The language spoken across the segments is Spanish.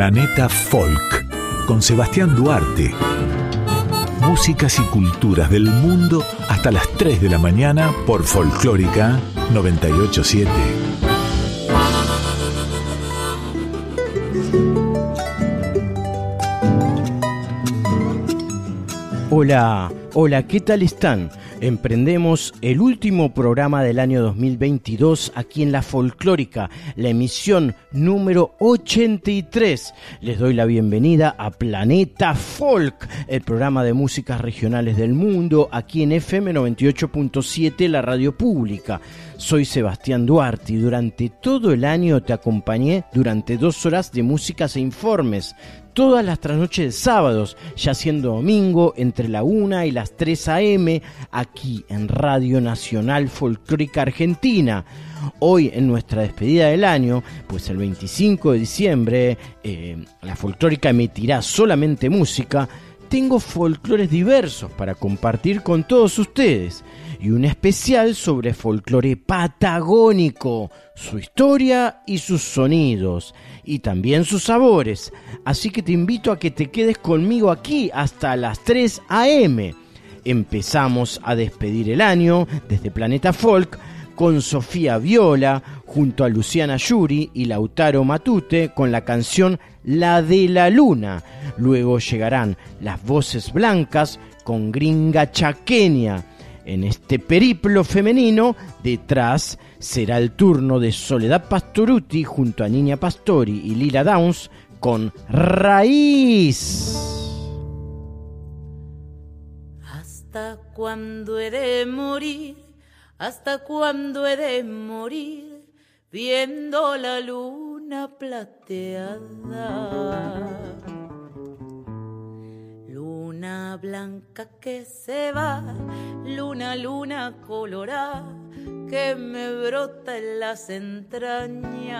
Planeta Folk con Sebastián Duarte. Músicas y culturas del mundo hasta las 3 de la mañana por Folclórica 987. Hola, hola, ¿qué tal están? Emprendemos el último programa del año 2022 aquí en la Folclórica, la emisión número 83. Les doy la bienvenida a Planeta Folk, el programa de músicas regionales del mundo, aquí en FM 98.7, la radio pública. Soy Sebastián Duarte y durante todo el año te acompañé durante dos horas de músicas e informes todas las trasnoches de sábados, ya siendo domingo entre la 1 y las 3 a.m. aquí en Radio Nacional Folclórica Argentina. Hoy en nuestra despedida del año, pues el 25 de diciembre, eh, la folclórica emitirá solamente música, tengo folclores diversos para compartir con todos ustedes y un especial sobre folclore patagónico, su historia y sus sonidos y también sus sabores. Así que te invito a que te quedes conmigo aquí hasta las 3 a.m. Empezamos a despedir el año desde Planeta Folk con Sofía Viola junto a Luciana Yuri y Lautaro Matute con la canción La de la Luna. Luego llegarán las voces blancas con Gringa Chaqueña en este periplo femenino, detrás será el turno de Soledad Pastoruti junto a Niña Pastori y Lila Downs con Raíz. ¿Hasta cuándo he de morir? ¿Hasta cuándo he de morir? Viendo la luna plateada Luna blanca que se va, luna, luna colorada que me brota en las entrañas.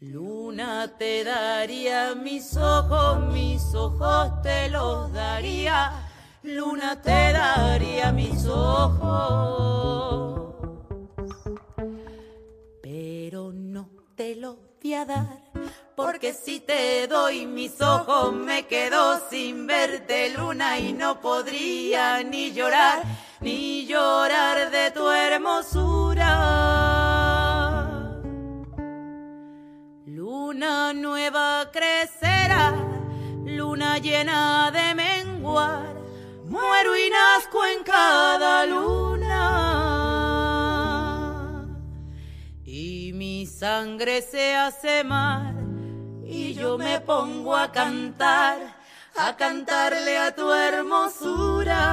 Luna te daría mis ojos, mis ojos te los daría. Luna te daría mis ojos. Pero no te los voy a dar porque si te doy mis ojos me quedo sin verte luna y no podría ni llorar, ni llorar de tu hermosura. Luna nueva crecerá, luna llena de menguar, muero y nazco en cada luna. Y mi sangre se hace mar y yo me pongo a cantar, a cantarle a tu hermosura.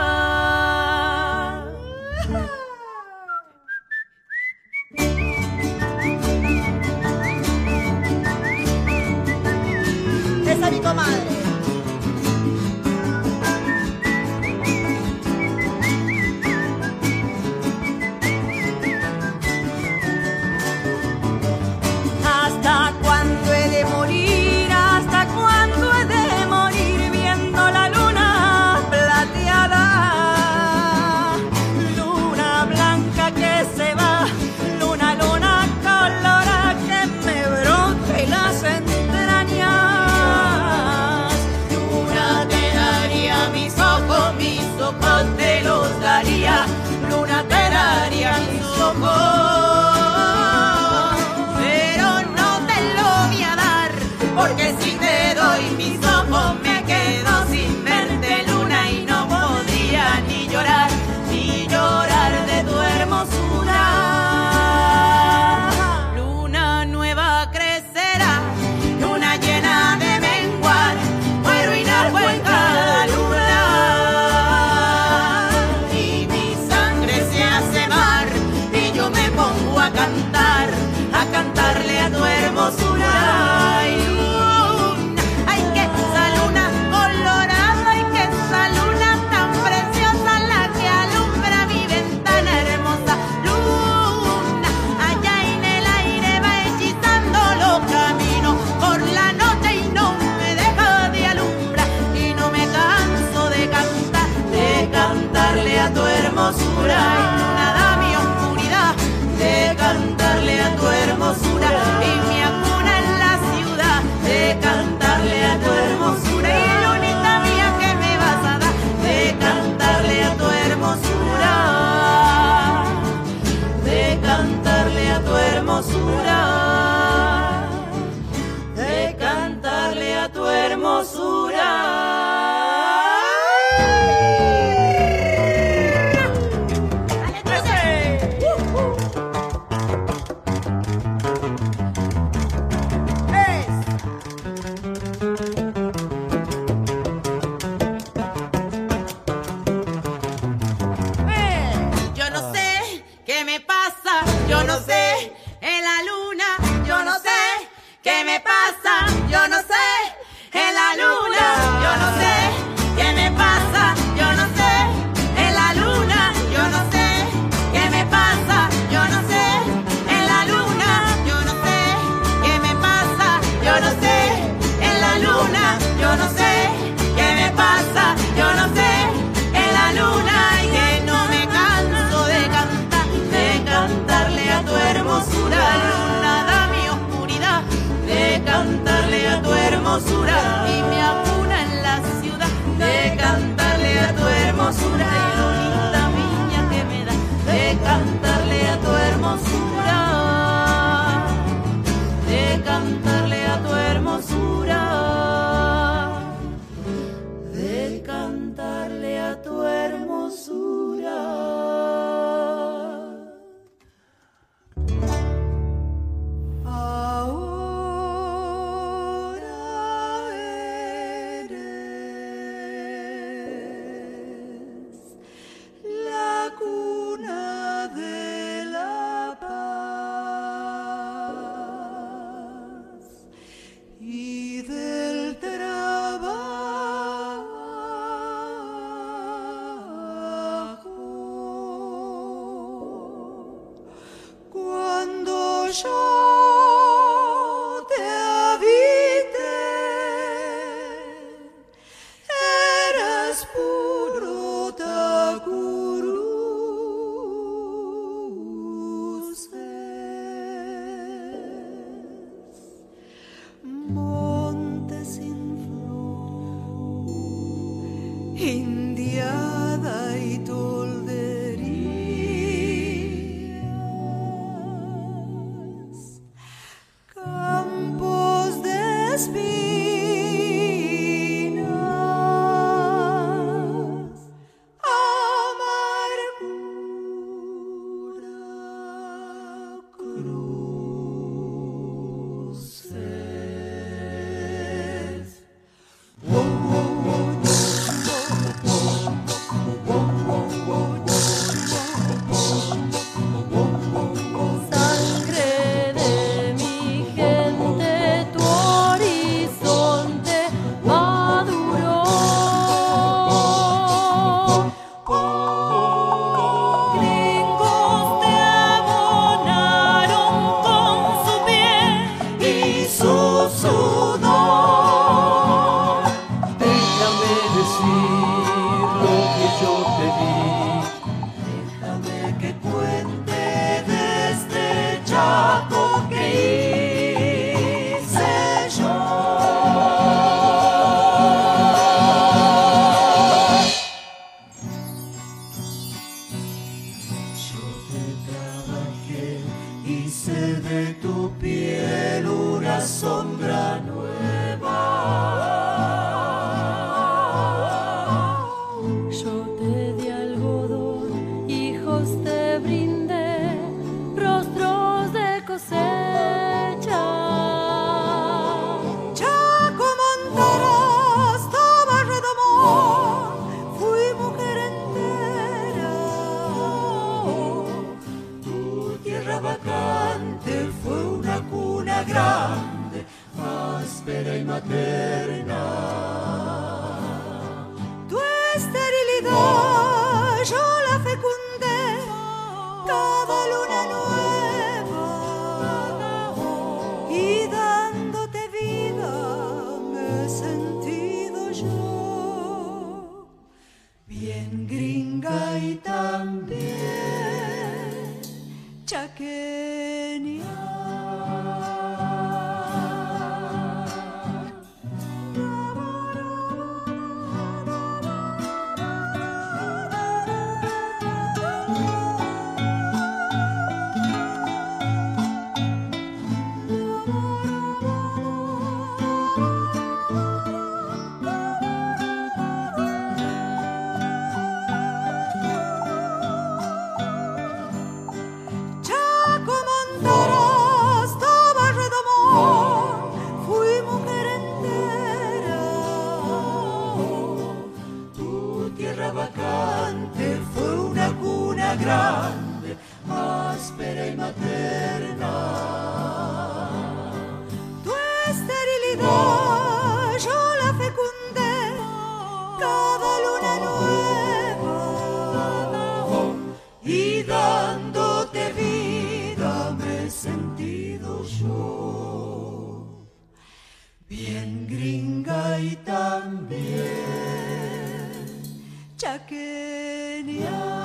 kenia.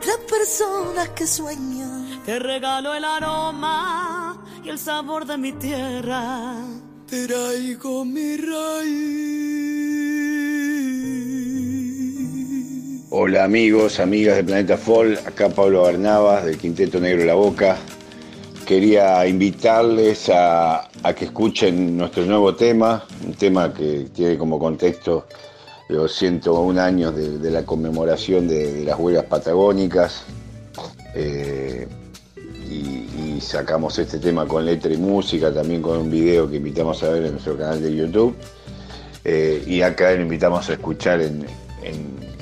Tres personas que sueñan. Te regalo el aroma y el sabor de mi tierra. Traigo mi raíz. Hola amigos, amigas de Planeta Fall, acá Pablo Barnabas del Quinteto Negro La Boca. Quería invitarles a, a que escuchen nuestro nuevo tema, un tema que tiene como contexto los 101 años de, de la conmemoración de, las huelgas patagónicas. Eh, y, sacamos este tema con letra y música, también con un video que invitamos a ver en nuestro canal de YouTube. Eh, y acá lo invitamos a escuchar en,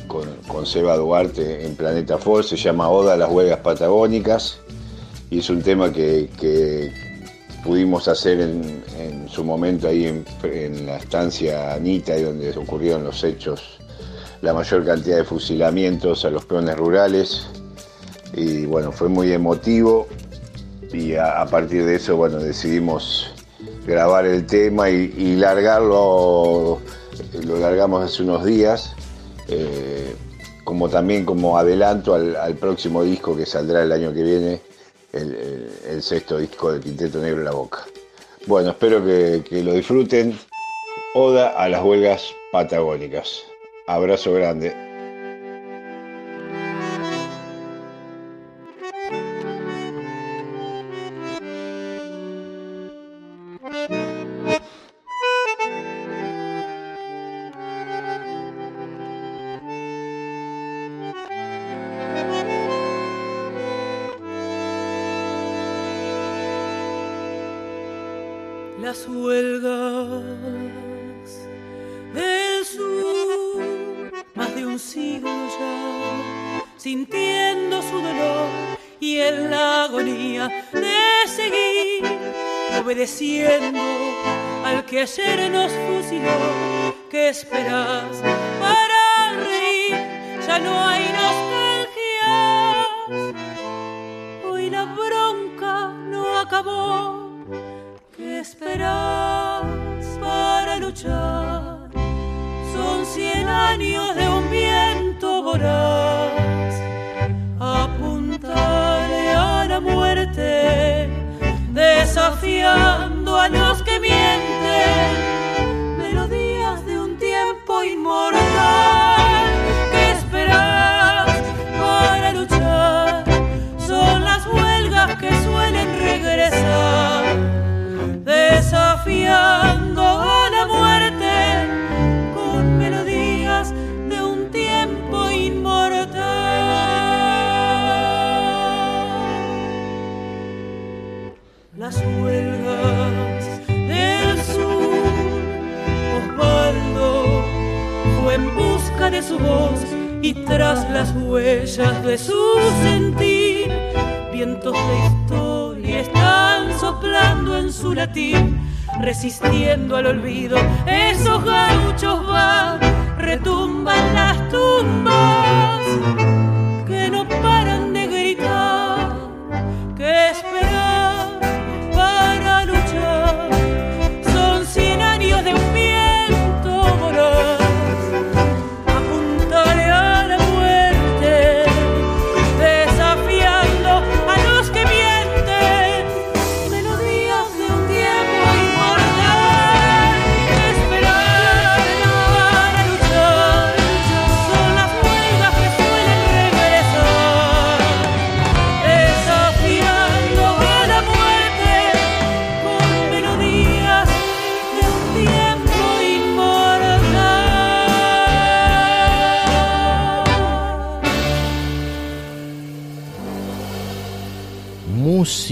con, Seba Duarte en Planeta Fall, se llama Oda a las Huelgas Patagónicas y es un tema que pudimos hacer en, su momento ahí en, la estancia Anita, donde ocurrieron los hechos, la mayor cantidad de fusilamientos a los peones rurales. Y bueno, fue muy emotivo. Y a, partir de eso, bueno, decidimos grabar el tema y, largarlo, lo largamos hace unos días, eh, como también como adelanto al próximo disco que saldrá el año que viene, el, sexto disco del Quinteto Negro La Boca. Bueno, espero que, que lo disfruten. Oda a las huelgas patagónicas. Abrazo grande. Su voz y tras las huellas de su sentir, vientos de historia están soplando en su latín, resistiendo al olvido. Esos gauchos van, retumban las tumbas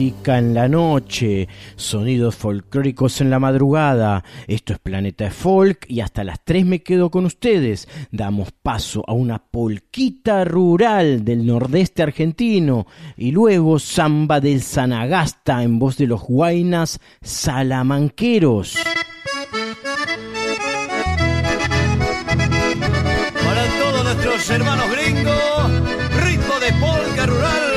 en la noche, sonidos folclóricos en la madrugada. Esto es Planeta Folk y hasta las 3 me quedo con ustedes. Damos paso a una polquita rural del nordeste argentino y luego samba del Sanagasta en voz de los guainas salamanqueros. Para todos nuestros hermanos gringos, ritmo de polca rural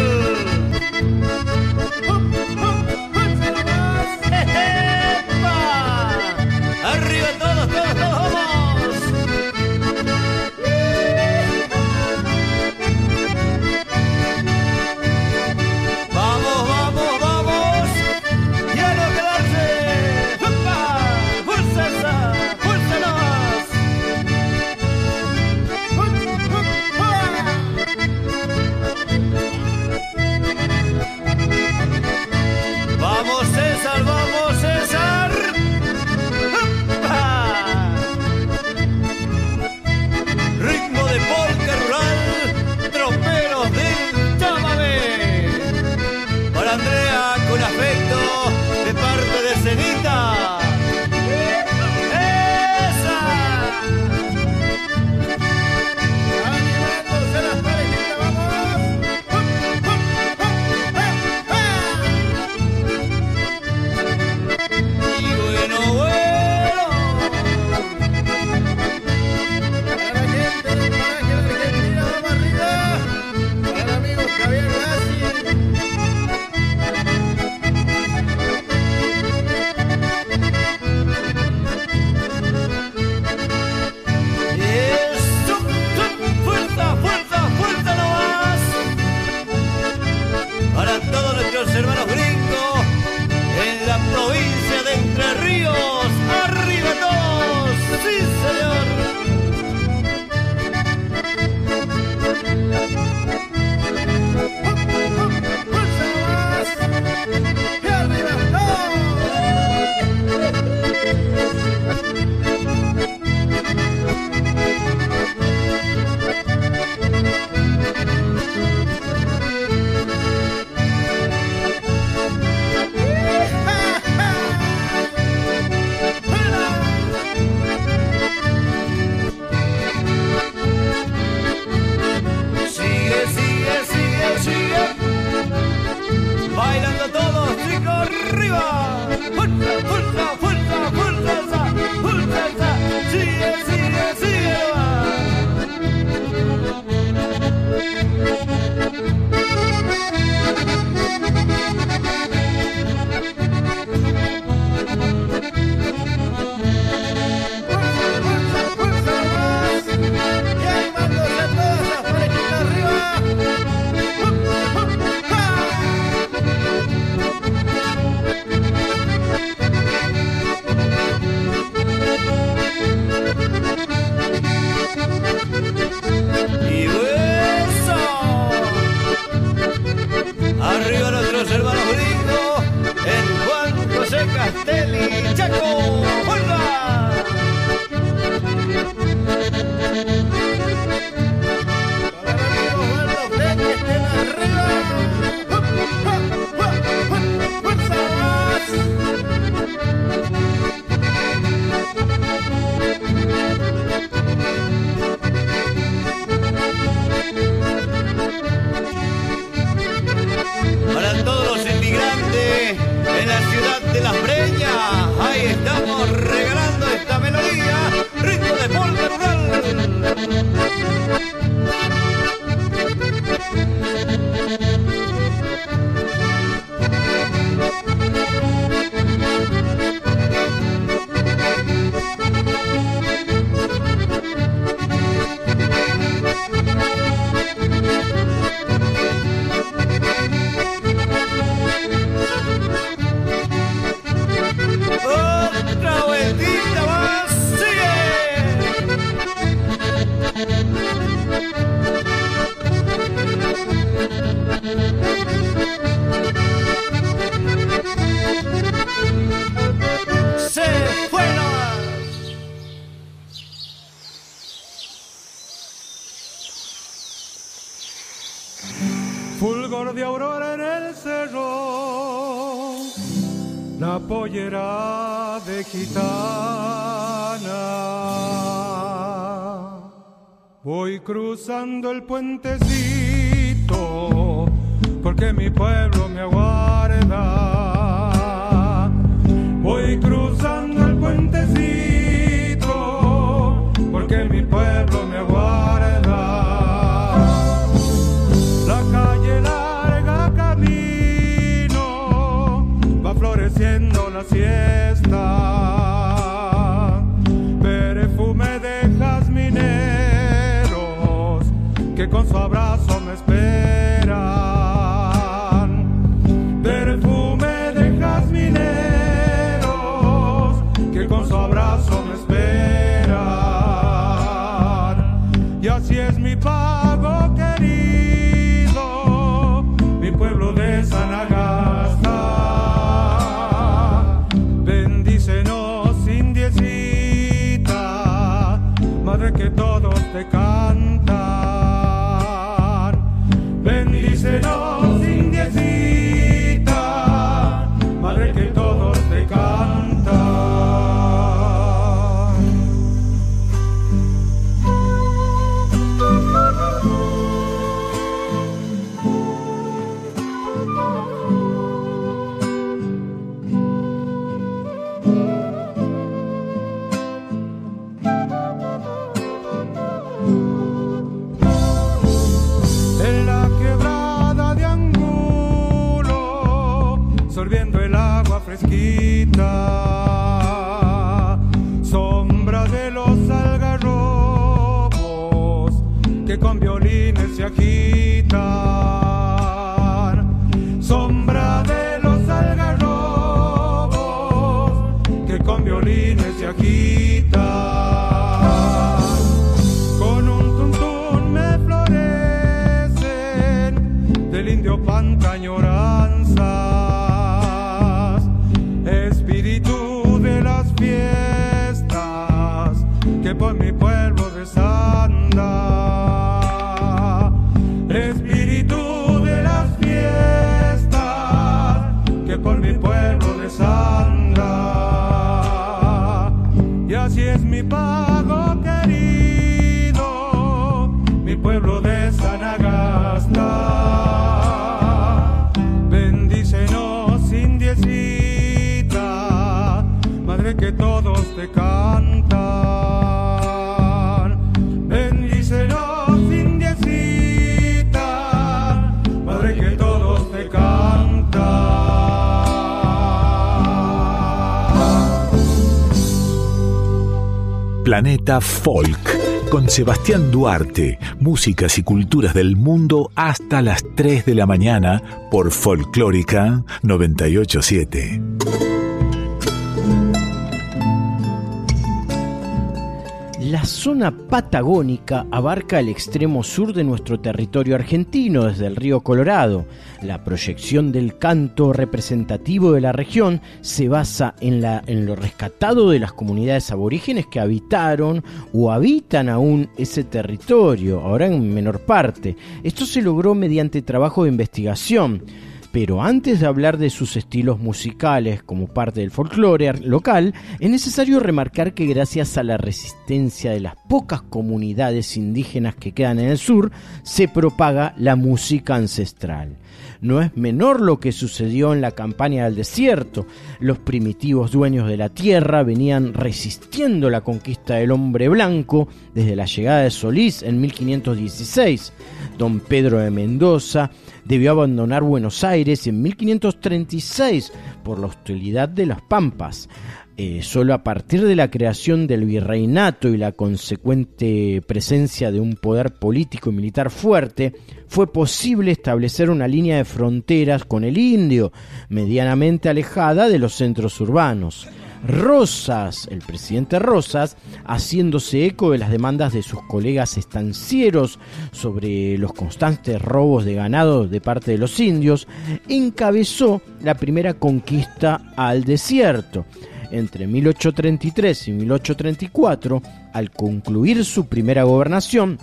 Planeta Folk con Sebastián Duarte, músicas y culturas del mundo hasta las 3 de la mañana por Folclórica 987. La zona patagónica abarca el extremo sur de nuestro territorio argentino, desde el río Colorado. La proyección del canto representativo de la región se basa en, la- en lo rescatado de las comunidades aborígenes que habitaron o habitan aún ese territorio, ahora en menor parte. Esto se logró mediante trabajo de investigación. Pero antes de hablar de sus estilos musicales como parte del folclore local, es necesario remarcar que gracias a la resistencia de las pocas comunidades indígenas que quedan en el sur, se propaga la música ancestral. No es menor lo que sucedió en la campaña del desierto. Los primitivos dueños de la tierra venían resistiendo la conquista del hombre blanco desde la llegada de Solís en 1516. Don Pedro de Mendoza debió abandonar Buenos Aires en 1536 por la hostilidad de las Pampas. Eh, solo a partir de la creación del virreinato y la consecuente presencia de un poder político y militar fuerte, fue posible establecer una línea de fronteras con el indio, medianamente alejada de los centros urbanos. Rosas, el presidente Rosas, haciéndose eco de las demandas de sus colegas estancieros sobre los constantes robos de ganado de parte de los indios, encabezó la primera conquista al desierto. Entre 1833 y 1834, al concluir su primera gobernación,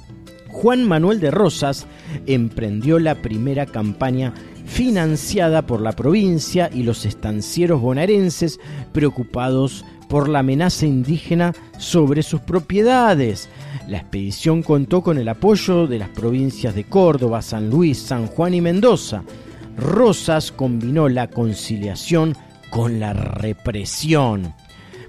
Juan Manuel de Rosas emprendió la primera campaña financiada por la provincia y los estancieros bonaerenses preocupados por la amenaza indígena sobre sus propiedades. La expedición contó con el apoyo de las provincias de Córdoba, San Luis, San Juan y Mendoza. Rosas combinó la conciliación con la represión.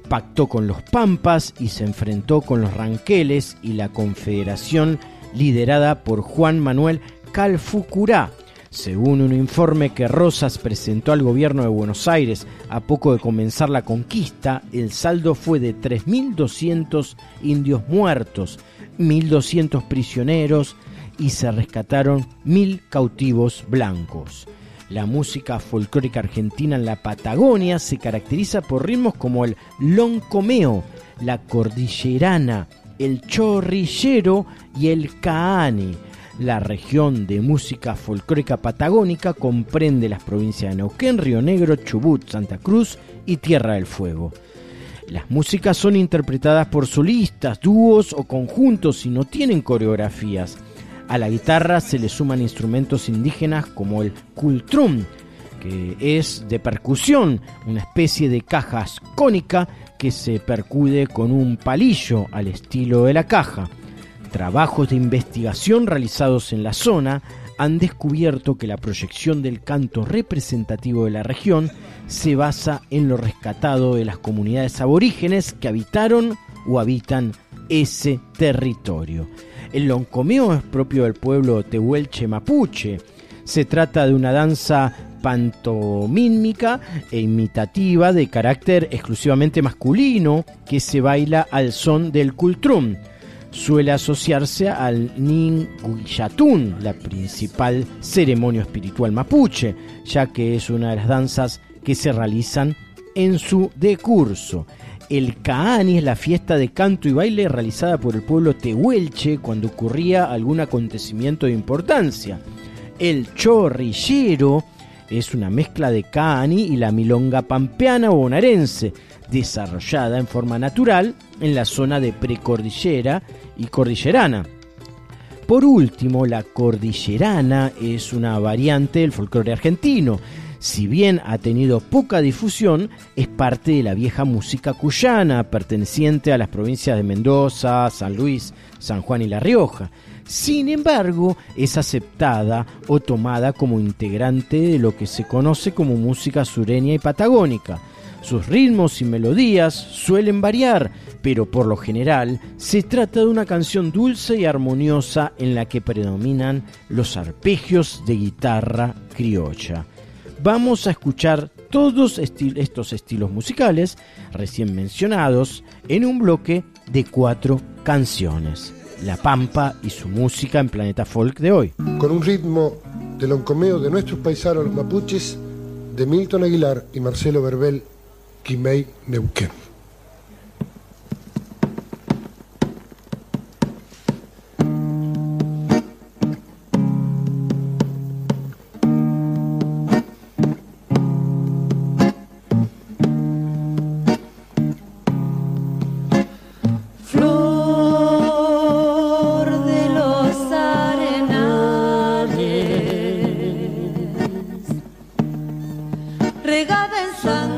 Pactó con los Pampas y se enfrentó con los Ranqueles y la confederación liderada por Juan Manuel Calfucurá. Según un informe que Rosas presentó al gobierno de Buenos Aires a poco de comenzar la conquista, el saldo fue de 3.200 indios muertos, 1.200 prisioneros y se rescataron 1.000 cautivos blancos. La música folclórica argentina en la Patagonia se caracteriza por ritmos como el loncomeo, la cordillerana, el chorrillero y el caani. La región de música folclórica patagónica comprende las provincias de Neuquén, Río Negro, Chubut, Santa Cruz y Tierra del Fuego. Las músicas son interpretadas por solistas, dúos o conjuntos y no tienen coreografías. A la guitarra se le suman instrumentos indígenas como el cultrum, que es de percusión, una especie de caja cónica que se percude con un palillo al estilo de la caja. Trabajos de investigación realizados en la zona han descubierto que la proyección del canto representativo de la región se basa en lo rescatado de las comunidades aborígenes que habitaron o habitan ese territorio. El loncomeo es propio del pueblo tehuelche mapuche. Se trata de una danza pantomímica e imitativa de carácter exclusivamente masculino que se baila al son del cultrum suele asociarse al Ninguillatún, la principal ceremonia espiritual mapuche, ya que es una de las danzas que se realizan en su decurso. El Caani es la fiesta de canto y baile realizada por el pueblo tehuelche cuando ocurría algún acontecimiento de importancia. El chorrillero es una mezcla de Caani y la milonga pampeana o bonaerense, desarrollada en forma natural en la zona de precordillera y cordillerana. Por último, la cordillerana es una variante del folclore argentino. Si bien ha tenido poca difusión, es parte de la vieja música cuyana, perteneciente a las provincias de Mendoza, San Luis, San Juan y La Rioja. Sin embargo, es aceptada o tomada como integrante de lo que se conoce como música sureña y patagónica. Sus ritmos y melodías suelen variar, pero por lo general se trata de una canción dulce y armoniosa en la que predominan los arpegios de guitarra criolla. Vamos a escuchar todos estos estilos musicales recién mencionados en un bloque de cuatro canciones. La Pampa y su música en Planeta Folk de hoy. con un ritmo de loncomeo de nuestros paisanos los mapuches, de Milton Aguilar y Marcelo Verbel, Quimei Neuquén. Regada en sangre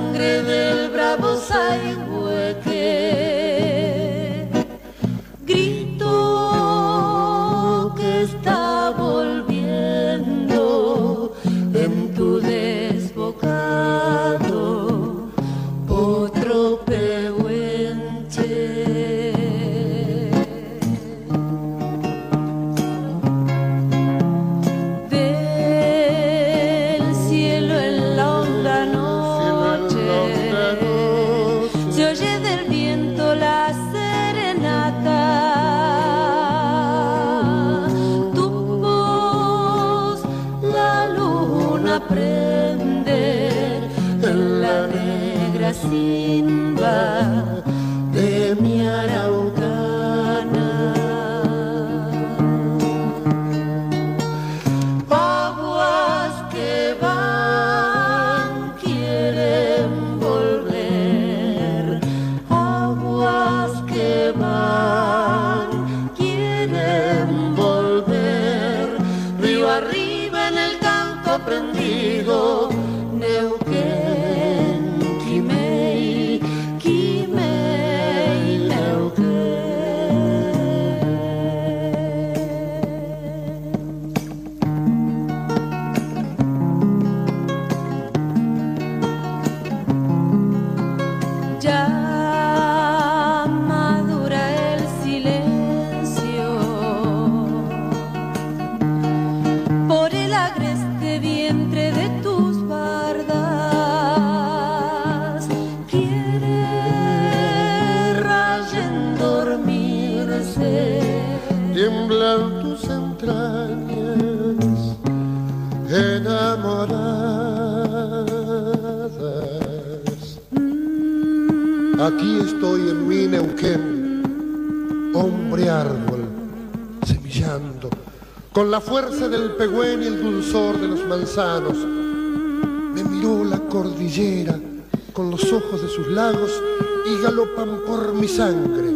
y el dulzor de los manzanos. Me miró la cordillera con los ojos de sus lagos y galopan por mi sangre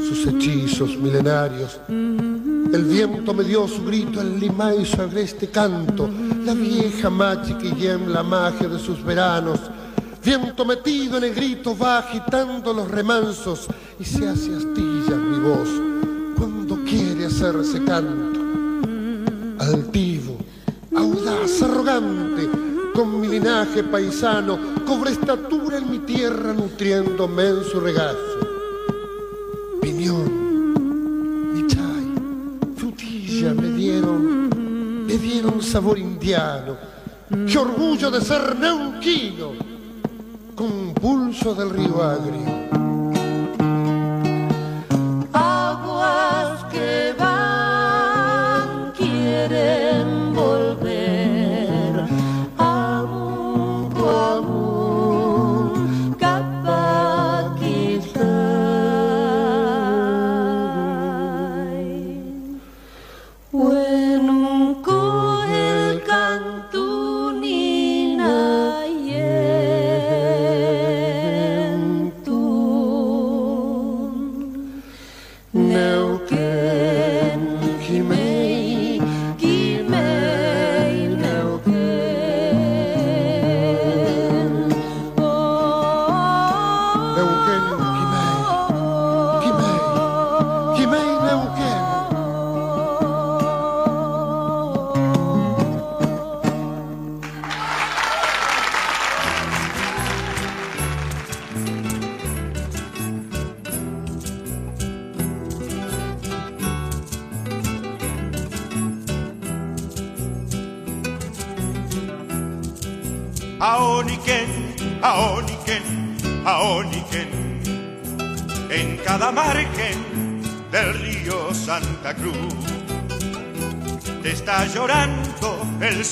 sus hechizos milenarios. El viento me dio su grito, el limay su agreste canto, la vieja machi que yem la magia de sus veranos. Viento metido en el grito va agitando los remansos y se hace astilla mi voz cuando quiere hacerse canto. Altivo, audaz, arrogante, con mi linaje paisano, cobré estatura en mi tierra nutriéndome en su regazo. Piñón, michay, frutilla me dieron, me dieron sabor indiano. Qué orgullo de ser neuquino, con pulso del río agrio.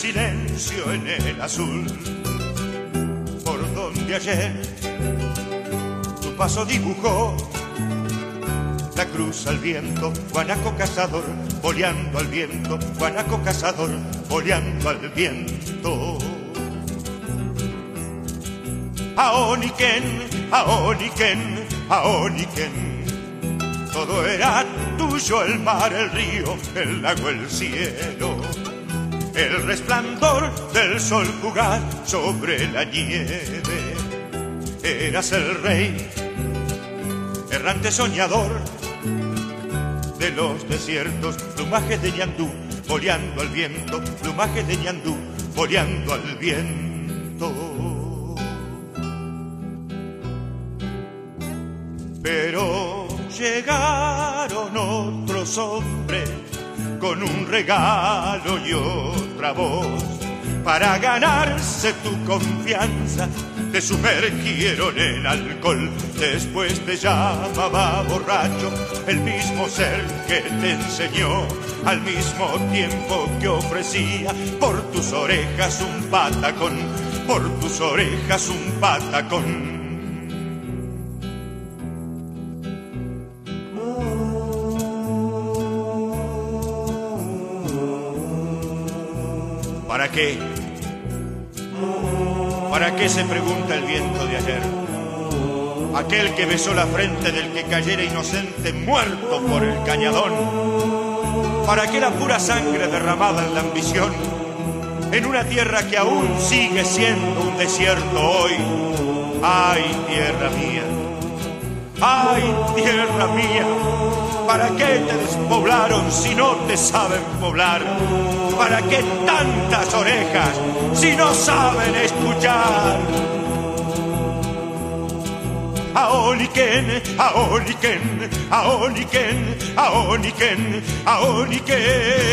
Silencio en el azul, por donde ayer tu paso dibujó la cruz al viento, guanaco cazador, boleando al viento, guanaco cazador, boleando al viento. Aoniken, Aoniken, Aoniken. Todo era tuyo, el mar, el río, el lago, el cielo. El resplandor del sol jugar sobre la nieve. Eras el rey, errante soñador de los desiertos, plumaje de ñandú, boleando al viento, plumaje de ñandú, boleando al viento. Pero llegaron otros hombres con un regalo y otra voz para ganarse tu confianza. Te sumergieron en alcohol, después te llamaba borracho, el mismo ser que te enseñó, al mismo tiempo que ofrecía por tus orejas un patacón, por tus orejas un patacón. ¿Para qué? ¿Para qué se pregunta el viento de ayer? Aquel que besó la frente del que cayera inocente muerto por el cañadón. ¿Para qué la pura sangre derramada en la ambición en una tierra que aún sigue siendo un desierto hoy. Ay, tierra mía, ay, tierra mía, ¿para qué te despoblaron si no te saben poblar? ¿Para qué tantas orejas si no saben escuchar? Aoniken, Aoniken, Aoniken, Aoniken, Aoniken.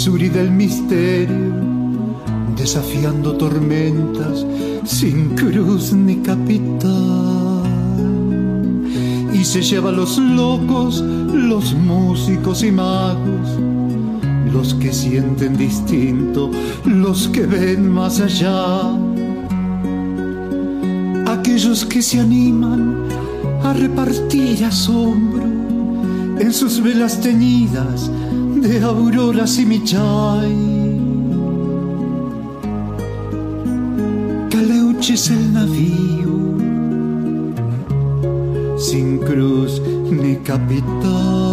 Del sur y del misterio, desafiando tormentas sin cruz ni capitán. Y se lleva a los locos, los músicos y magos, los que sienten distinto, los que ven más allá. Aquellos que se animan a repartir asombro en sus velas teñidas de auroras y michay. Caleuche es el navío, sin cruz ni capitán.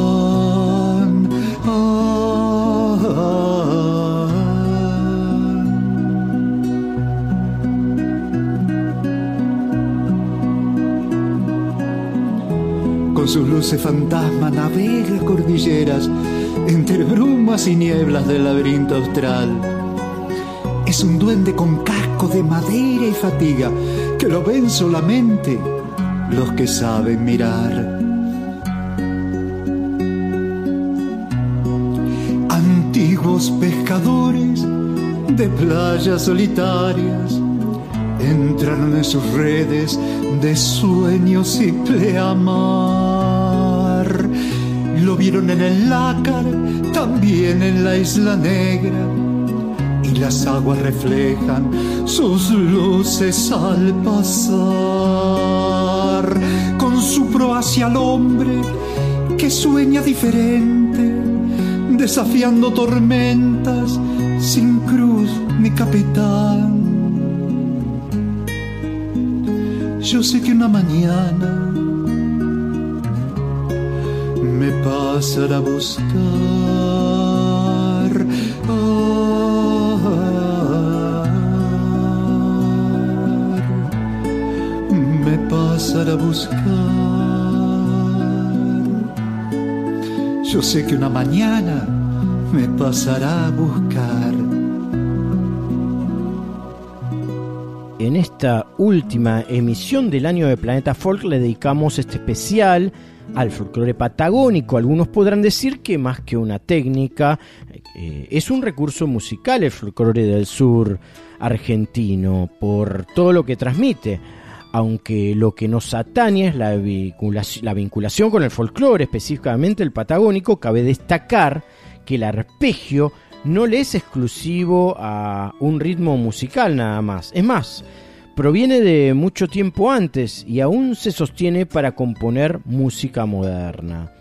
Con sus luces fantasma navega cordilleras y nieblas del laberinto austral. Es un duende con casco de madera y fatiga que lo ven solamente los que saben mirar. Antiguos pescadores de playas solitarias entraron en sus redes de sueños y pleamar. Lo vieron en el lácar, también en la isla negra, y las aguas reflejan sus luces al pasar, con su pro hacia el hombre que sueña diferente, desafiando tormentas sin cruz ni capitán. Yo sé que una mañana me pasará a buscar. A buscar. Yo sé que una mañana me pasará a buscar. En esta última emisión del año de Planeta Folk le dedicamos este especial al folclore patagónico. Algunos podrán decir que más que una técnica, eh, es un recurso musical el folclore del sur argentino por todo lo que transmite. Aunque lo que nos atañe es la vinculación, la vinculación con el folclore, específicamente el patagónico, cabe destacar que el arpegio no le es exclusivo a un ritmo musical nada más. Es más, proviene de mucho tiempo antes y aún se sostiene para componer música moderna.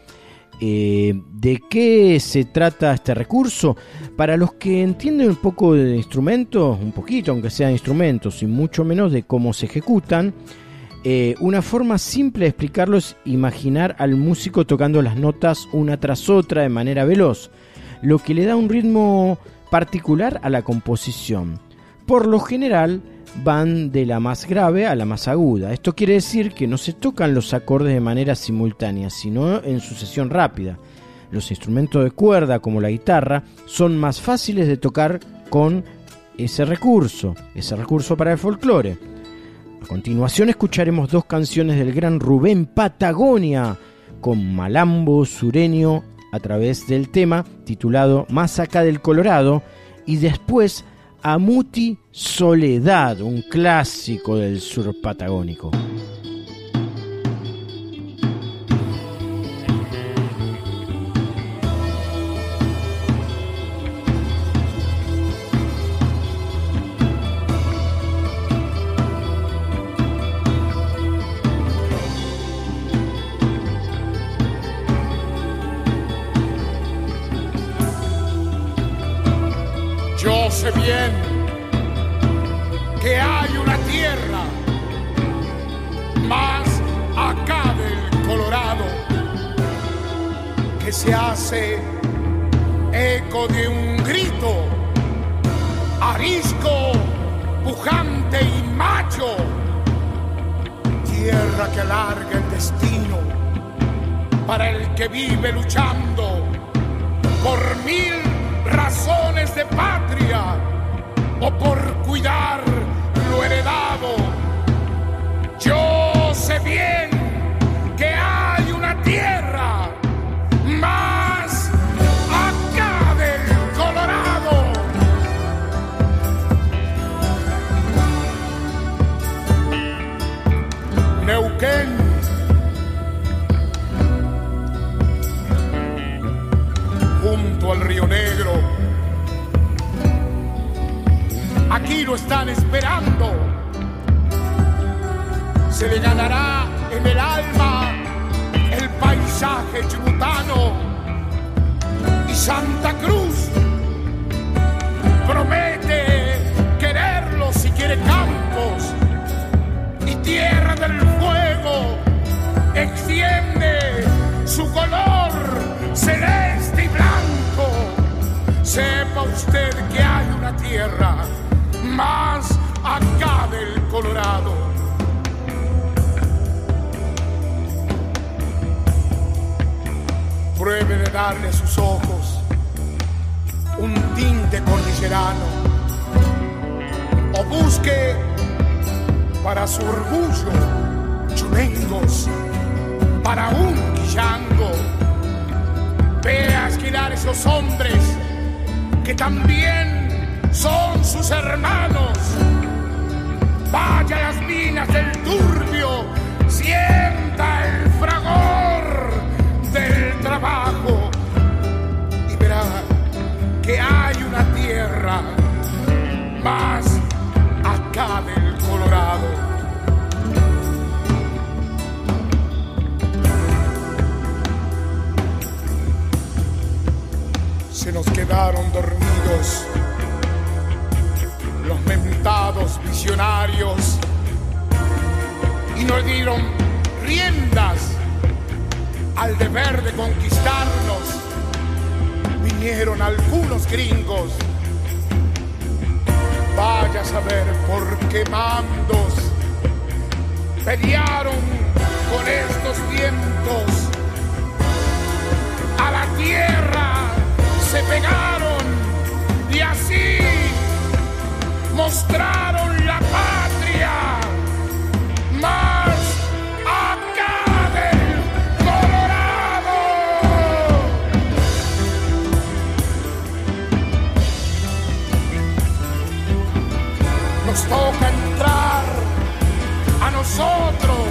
Eh, ¿De qué se trata este recurso? Para los que entienden un poco de instrumentos, un poquito aunque sean instrumentos y mucho menos de cómo se ejecutan, eh, una forma simple de explicarlo es imaginar al músico tocando las notas una tras otra de manera veloz, lo que le da un ritmo particular a la composición. Por lo general, van de la más grave a la más aguda. Esto quiere decir que no se tocan los acordes de manera simultánea, sino en sucesión rápida. Los instrumentos de cuerda, como la guitarra, son más fáciles de tocar con ese recurso, ese recurso para el folclore. A continuación escucharemos dos canciones del gran Rubén Patagonia, con Malambo sureño a través del tema titulado Más acá del Colorado, y después Amuti Soledad, un clásico del sur patagónico. Bien que hay una tierra más acá del Colorado que se hace eco de un grito arisco, pujante y macho, tierra que alarga el destino para el que vive luchando por mil razones de patria o por cuidar lo heredado. Yo sé bien que hay una tierra más acá del Colorado. Neuquén. Junto al río. Aquí lo están esperando. Se le ganará en el alma el paisaje chubutano y Santa Cruz promete quererlo si quiere campos y tierra del fuego extiende su color celeste y blanco. Sepa usted que hay una tierra más acá del Colorado. Pruebe de darle a sus ojos un tinte cordillerano o busque para su orgullo chulengos para un guillango. Vea esquilar esos hombres que también son sus hermanos. Vaya las minas del turbio, sienta el fragor del trabajo y verá que hay una tierra más acá del Colorado. se nos quedaron dormidos revolucionarios y nos dieron riendas al deber de conquistarnos. Vinieron algunos gringos, vaya a saber por qué mandos pelearon con estos vientos. A la tierra se pegaron y así mostraron la patria más acá del Colorado. Nos toca entrar a nosotros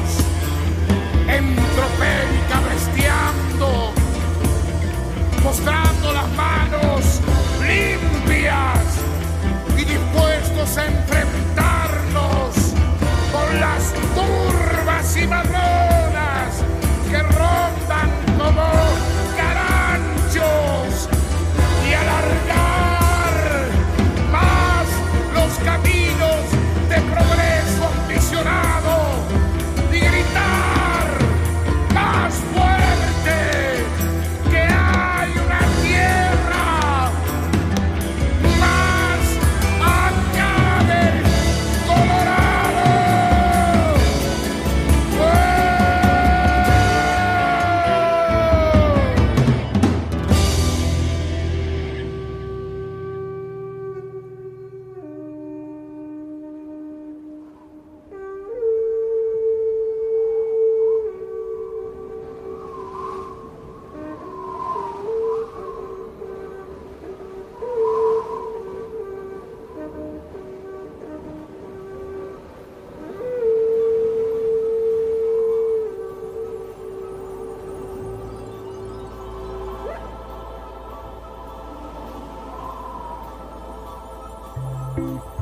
en tropel y cabesteando, mostrando las manos enfrentarnos con las turbas y marronas que rondan como caranchos Ahí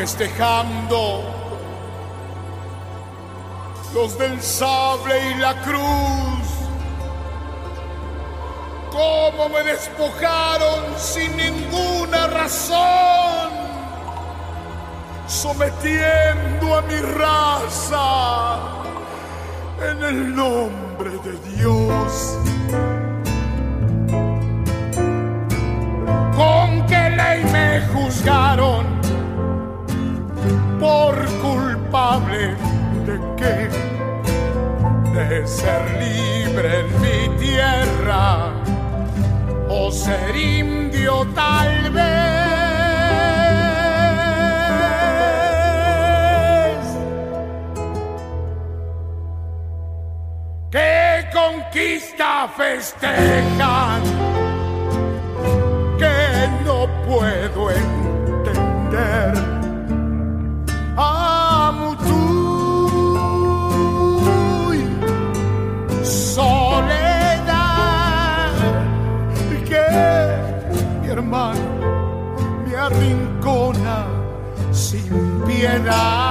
festejando los del sable y la cruz. Cómo me despojaron sin ninguna razón, sometiendo a mi raza en el nombre de Dios. Festejan? Que no puedo entender. Amutuy, soledad, que mi hermano me arrincona sin piedad.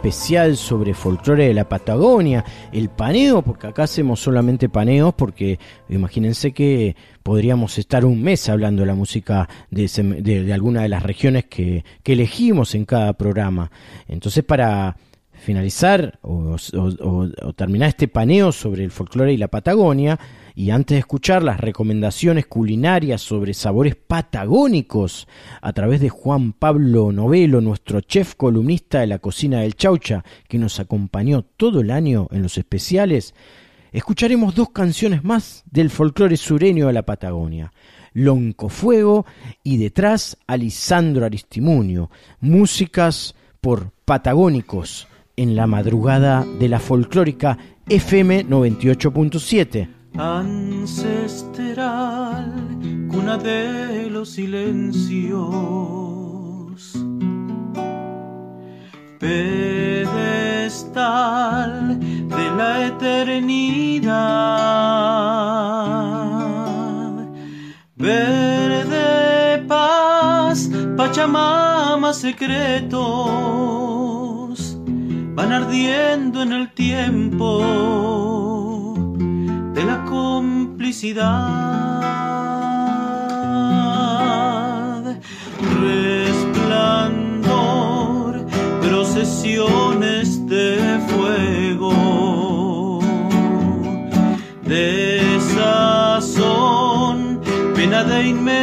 Especial sobre folclore de la Patagonia, el paneo, porque acá hacemos solamente paneos, porque imagínense que podríamos estar un mes hablando de la música de, de- de alguna de las regiones que, que elegimos en cada programa. Entonces, para finalizar o terminar este paneo sobre el folclore y la Patagonia, y antes de escuchar las recomendaciones culinarias sobre sabores patagónicos a través de Juan Pablo Novelo, nuestro chef columnista de la cocina del Chaucha, que nos acompañó todo el año en los especiales, escucharemos dos canciones más del folclore sureño de la Patagonia. Loncofuego y detrás Alisandro Aristimuño, músicas por patagónicos en la madrugada de la folclórica FM 98.7. ancestral, cuna de los silencios, pedestal de la eternidad, verde paz, Pachamama secretos, van ardiendo en el tiempo de la complicidad, resplandor, procesiones de fuego, de sazón, pena de inmensidad,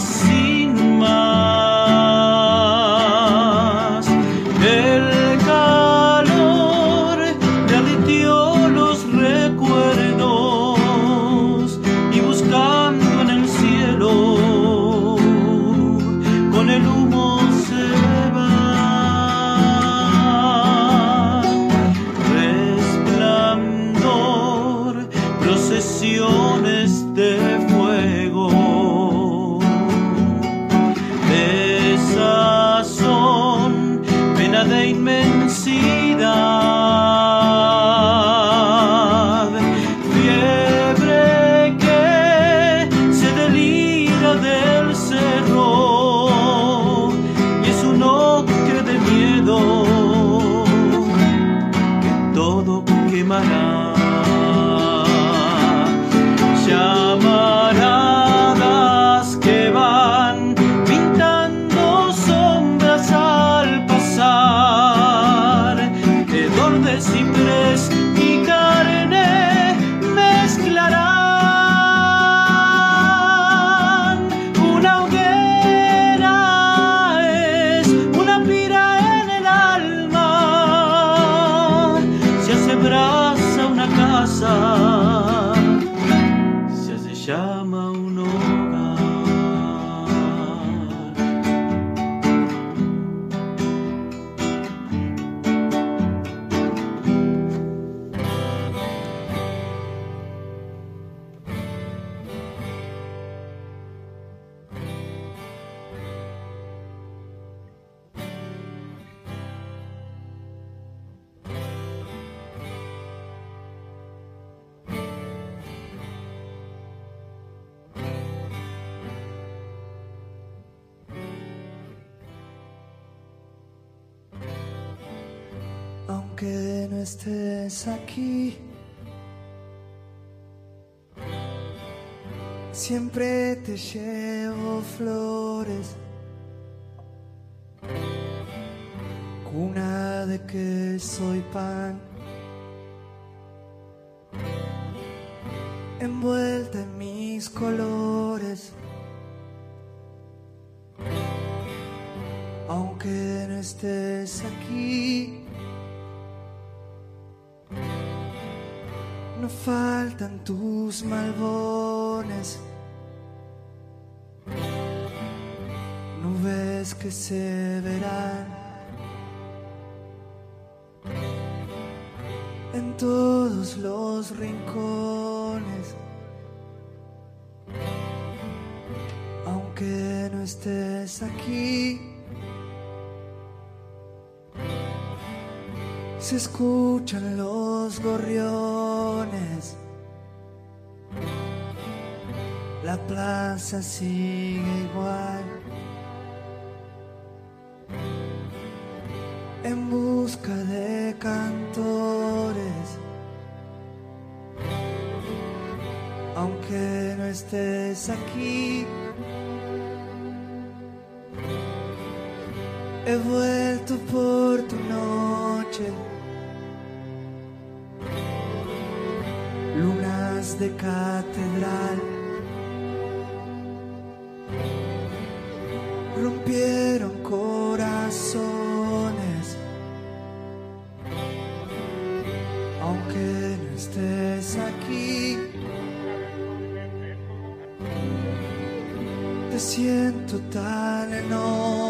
sim aquí, siempre te llevo flores. Cuna de que soy pan. Envuelta en mis colores. Aunque no estés aquí, no faltan tus malbones. Nubes que se verán en todos los rincones. Aunque no estés aquí, se escuchan los gorriones. La plaza sigue igual. En busca de cantores. Aunque no estés aquí. He vuelto por tu De catedral. Rompieron corazones. Aunque no estés aquí. Te siento tan enorme.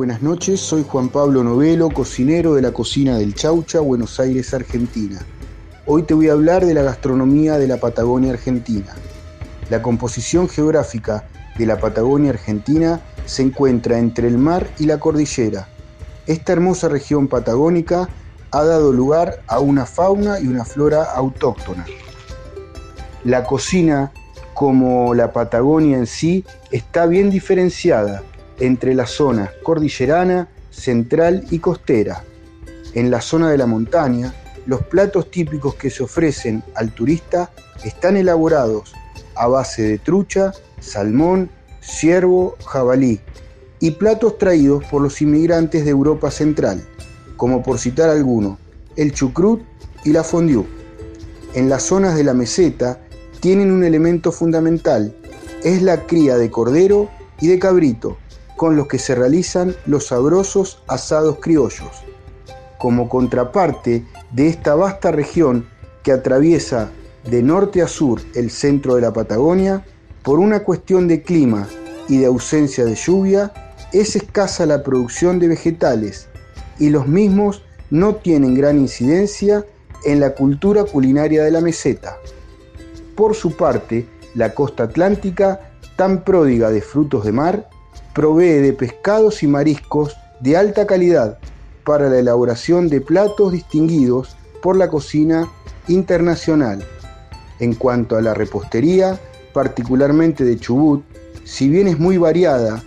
Buenas noches. Soy Juan Pablo Novelo, cocinero de la cocina del Chaucha, Buenos Aires, Argentina. Hoy te voy a hablar de la gastronomía de la Patagonia Argentina. La composición geográfica de la Patagonia Argentina se encuentra entre el mar y la cordillera. Esta hermosa región patagónica ha dado lugar a una fauna y una flora autóctona. La cocina, como la Patagonia en sí, está bien diferenciada entre las zonas cordillerana, central y costera. En la zona de la montaña, los platos típicos que se ofrecen al turista están elaborados a base de trucha, salmón, ciervo, jabalí y platos traídos por los inmigrantes de Europa Central, como por citar alguno, el chucrut y la fondue. En las zonas de la meseta tienen un elemento fundamental, es la cría de cordero y de cabrito, con los que se realizan los sabrosos asados criollos. Como contraparte de esta vasta región que atraviesa de norte a sur el centro de la Patagonia, por una cuestión de clima y de ausencia de lluvia, es escasa la producción de vegetales y los mismos no tienen gran incidencia en la cultura culinaria de la meseta. Por su parte, la costa atlántica, tan pródiga de frutos de mar, provee de pescados y mariscos de alta calidad para la elaboración de platos distinguidos por la cocina internacional. En cuanto a la repostería, particularmente de Chubut, si bien es muy variada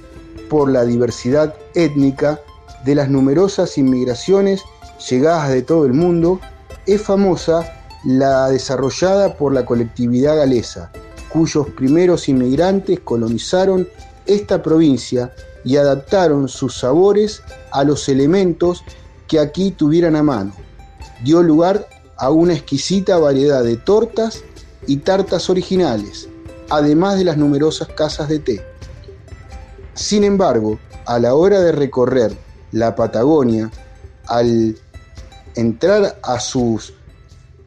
por la diversidad étnica de las numerosas inmigraciones llegadas de todo el mundo, es famosa la desarrollada por la colectividad galesa, cuyos primeros inmigrantes colonizaron esta provincia y adaptaron sus sabores a los elementos que aquí tuvieran a mano. Dio lugar a una exquisita variedad de tortas y tartas originales, además de las numerosas casas de té. Sin embargo, a la hora de recorrer la Patagonia, al entrar a sus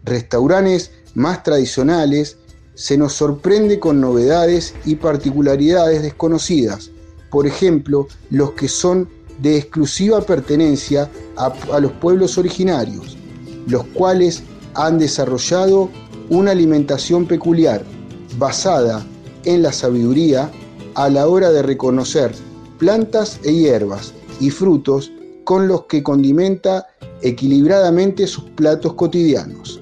restaurantes más tradicionales, se nos sorprende con novedades y particularidades desconocidas, por ejemplo, los que son de exclusiva pertenencia a, los pueblos originarios, los cuales han desarrollado una alimentación peculiar, basada en la sabiduría a la hora de reconocer plantas e hierbas y frutos con los que condimenta equilibradamente sus platos cotidianos.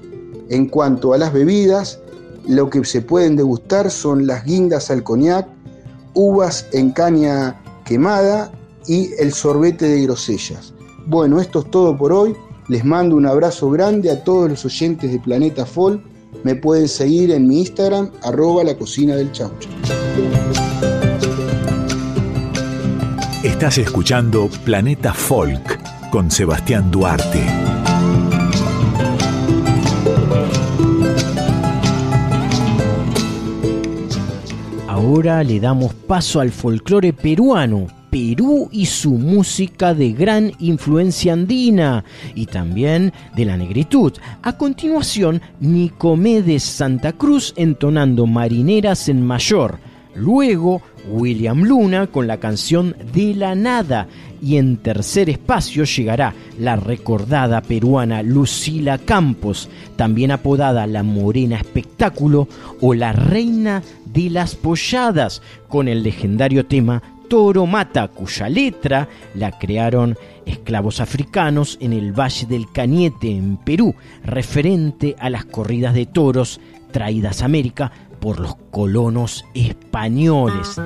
En cuanto a las bebidas, lo que se pueden degustar son las guindas al coñac, uvas en caña quemada y el sorbete de grosellas. Bueno, esto es todo por hoy. Les mando un abrazo grande a todos los oyentes de Planeta Folk. Me pueden seguir en mi Instagram, arroba la cocina del chaucho. Estás escuchando Planeta Folk con Sebastián Duarte. Ahora le damos paso al folclore peruano. Perú y su música de gran influencia andina y también de la negritud. A continuación, Nicomedes Santa Cruz entonando Marineras en Mayor. Luego, William Luna con la canción De la Nada. Y en tercer espacio llegará la recordada peruana Lucila Campos, también apodada la Morena Espectáculo o la Reina de las Polladas, con el legendario tema Toro Mata, cuya letra la crearon esclavos africanos en el Valle del Cañete, en Perú, referente a las corridas de toros traídas a América por los colonos españoles.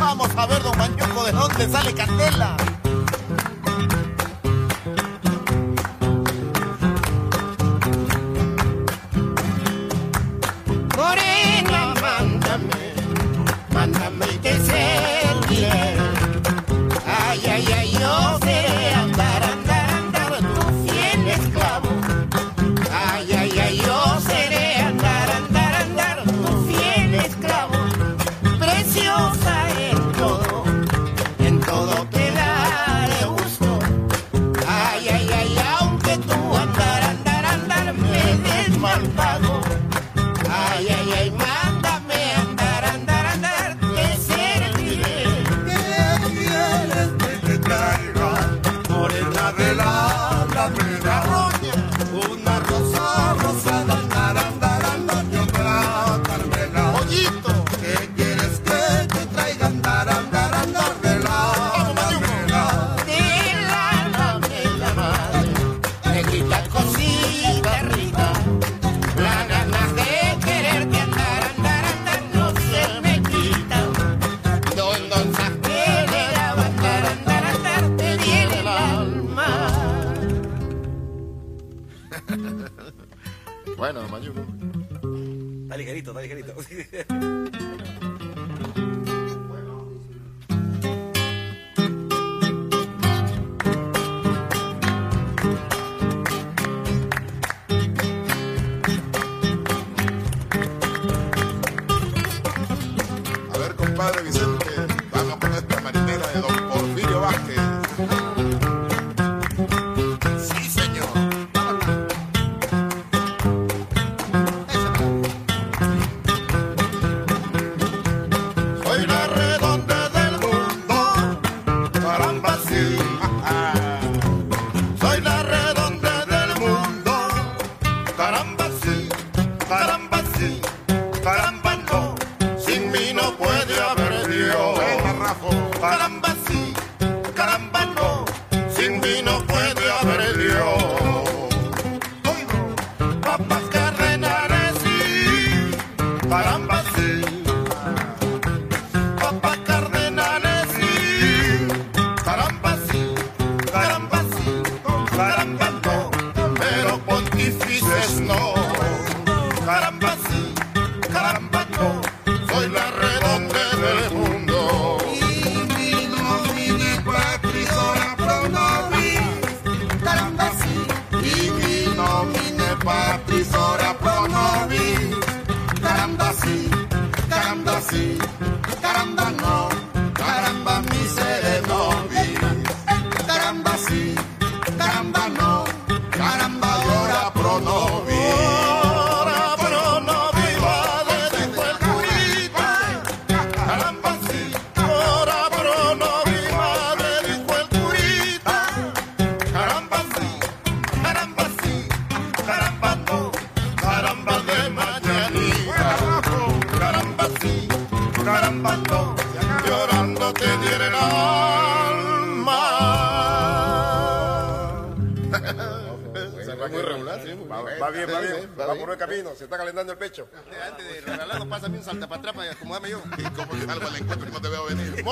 Vamos a ver, don Mañoco, de dónde sale Candela.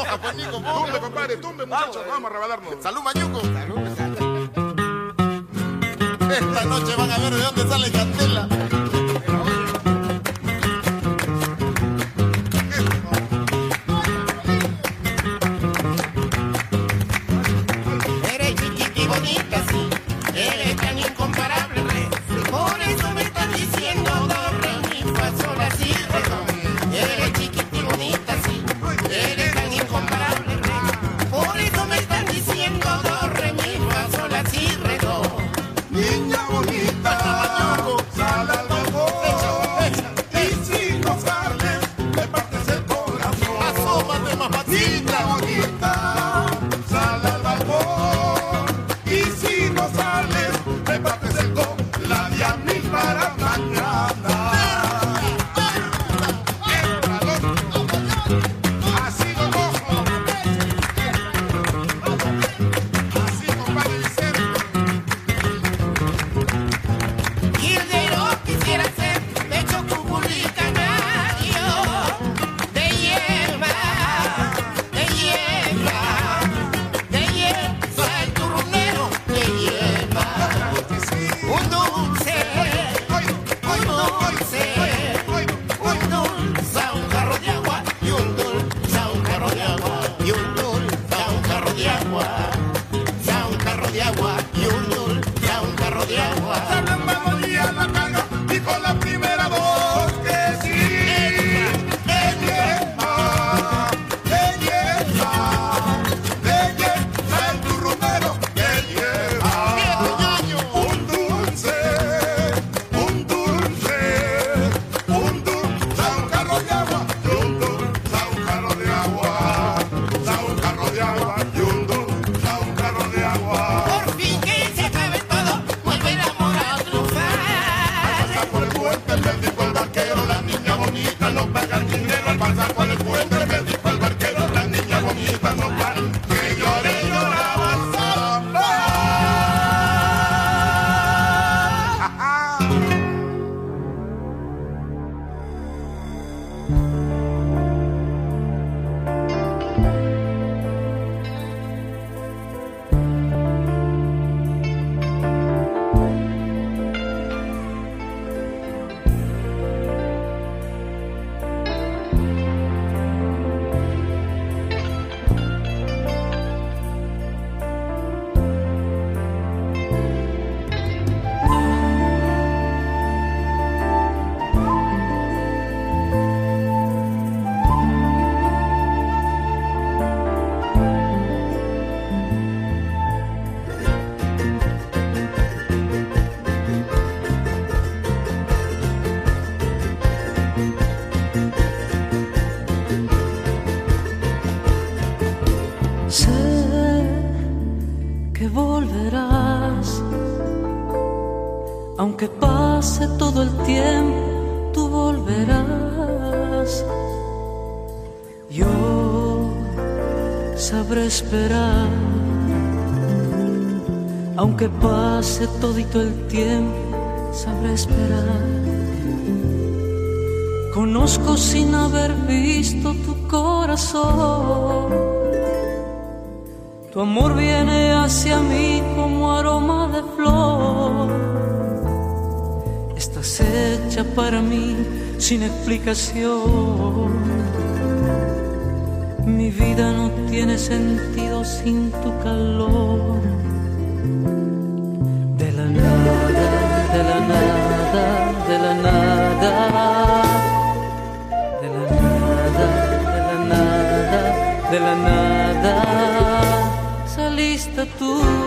moja, pues, Nico, Tumbe, compadre, tumbe, muchachos. Eh. Vamos a rebalarnos. Salud, Mañuco. Salud. Esta noche van a ver de dónde sale Candela. pasado el tiempo, tú volverás. Yo sabré esperar, aunque pase todito el tiempo, sabré esperar. Conozco sin haber visto tu corazón. Tu amor viene hacia mí como aroma de flor estás hecha para mí sin explicación. Mi vida no tiene sentido sin tu calor. De la nada, de la nada, de la nada. De la nada, de la nada, de la nada. Saliste tú.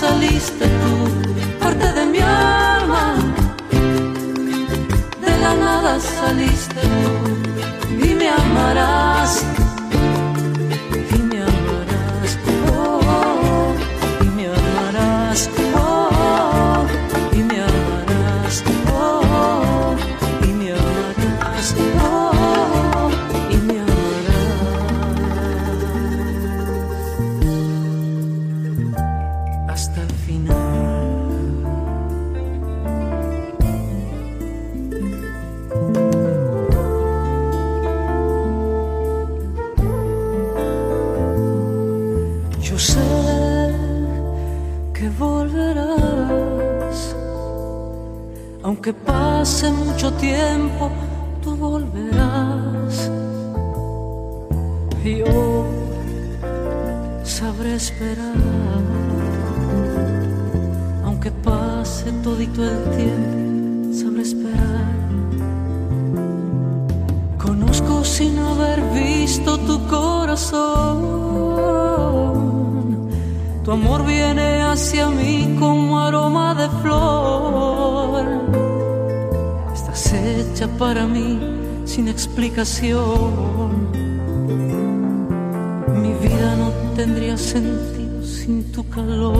saliste tú, parte de mi alma. De la nada saliste tú y me amarás. tiempo Mi vida no tendría sentido sin tu calor.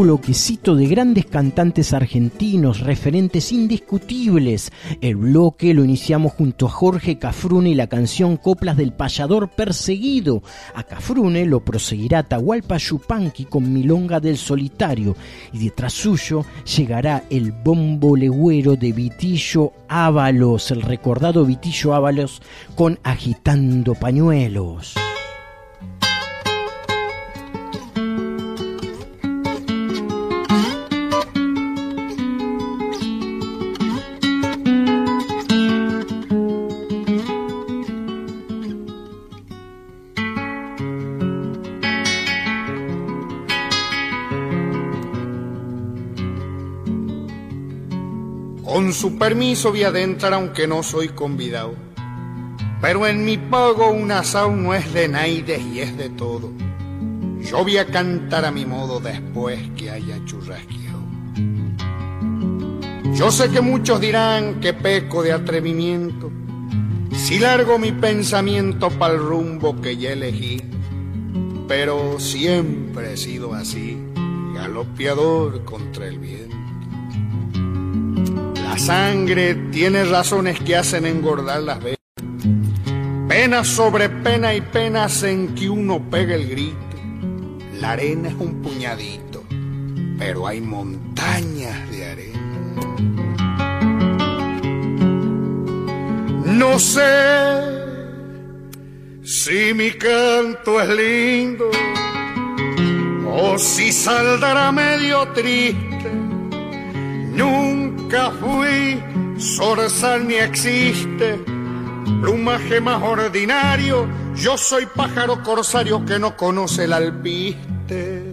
Bloquecito de grandes cantantes argentinos, referentes indiscutibles. El bloque lo iniciamos junto a Jorge Cafrune y la canción Coplas del Payador Perseguido. A Cafrune lo proseguirá Tahualpa Yupanqui con Milonga del Solitario. Y detrás suyo llegará el bombo legüero de Vitillo Ábalos, el recordado Vitillo Ábalos con Agitando Pañuelos. Permiso voy a adentrar aunque no soy convidado. Pero en mi pago un asado no es de naides y es de todo. Yo voy a cantar a mi modo después que haya churrasqueado. Yo sé que muchos dirán que peco de atrevimiento si largo mi pensamiento para el rumbo que ya elegí. Pero siempre he sido así, galopeador contra el viento. La sangre tiene razones que hacen engordar las venas. Pena sobre pena y penas en que uno pega el grito. La arena es un puñadito, pero hay montañas de arena. No sé si mi canto es lindo o si saldrá medio triste. Nunca fui zorzal ni existe plumaje más ordinario. Yo soy pájaro corsario que no conoce el alpiste.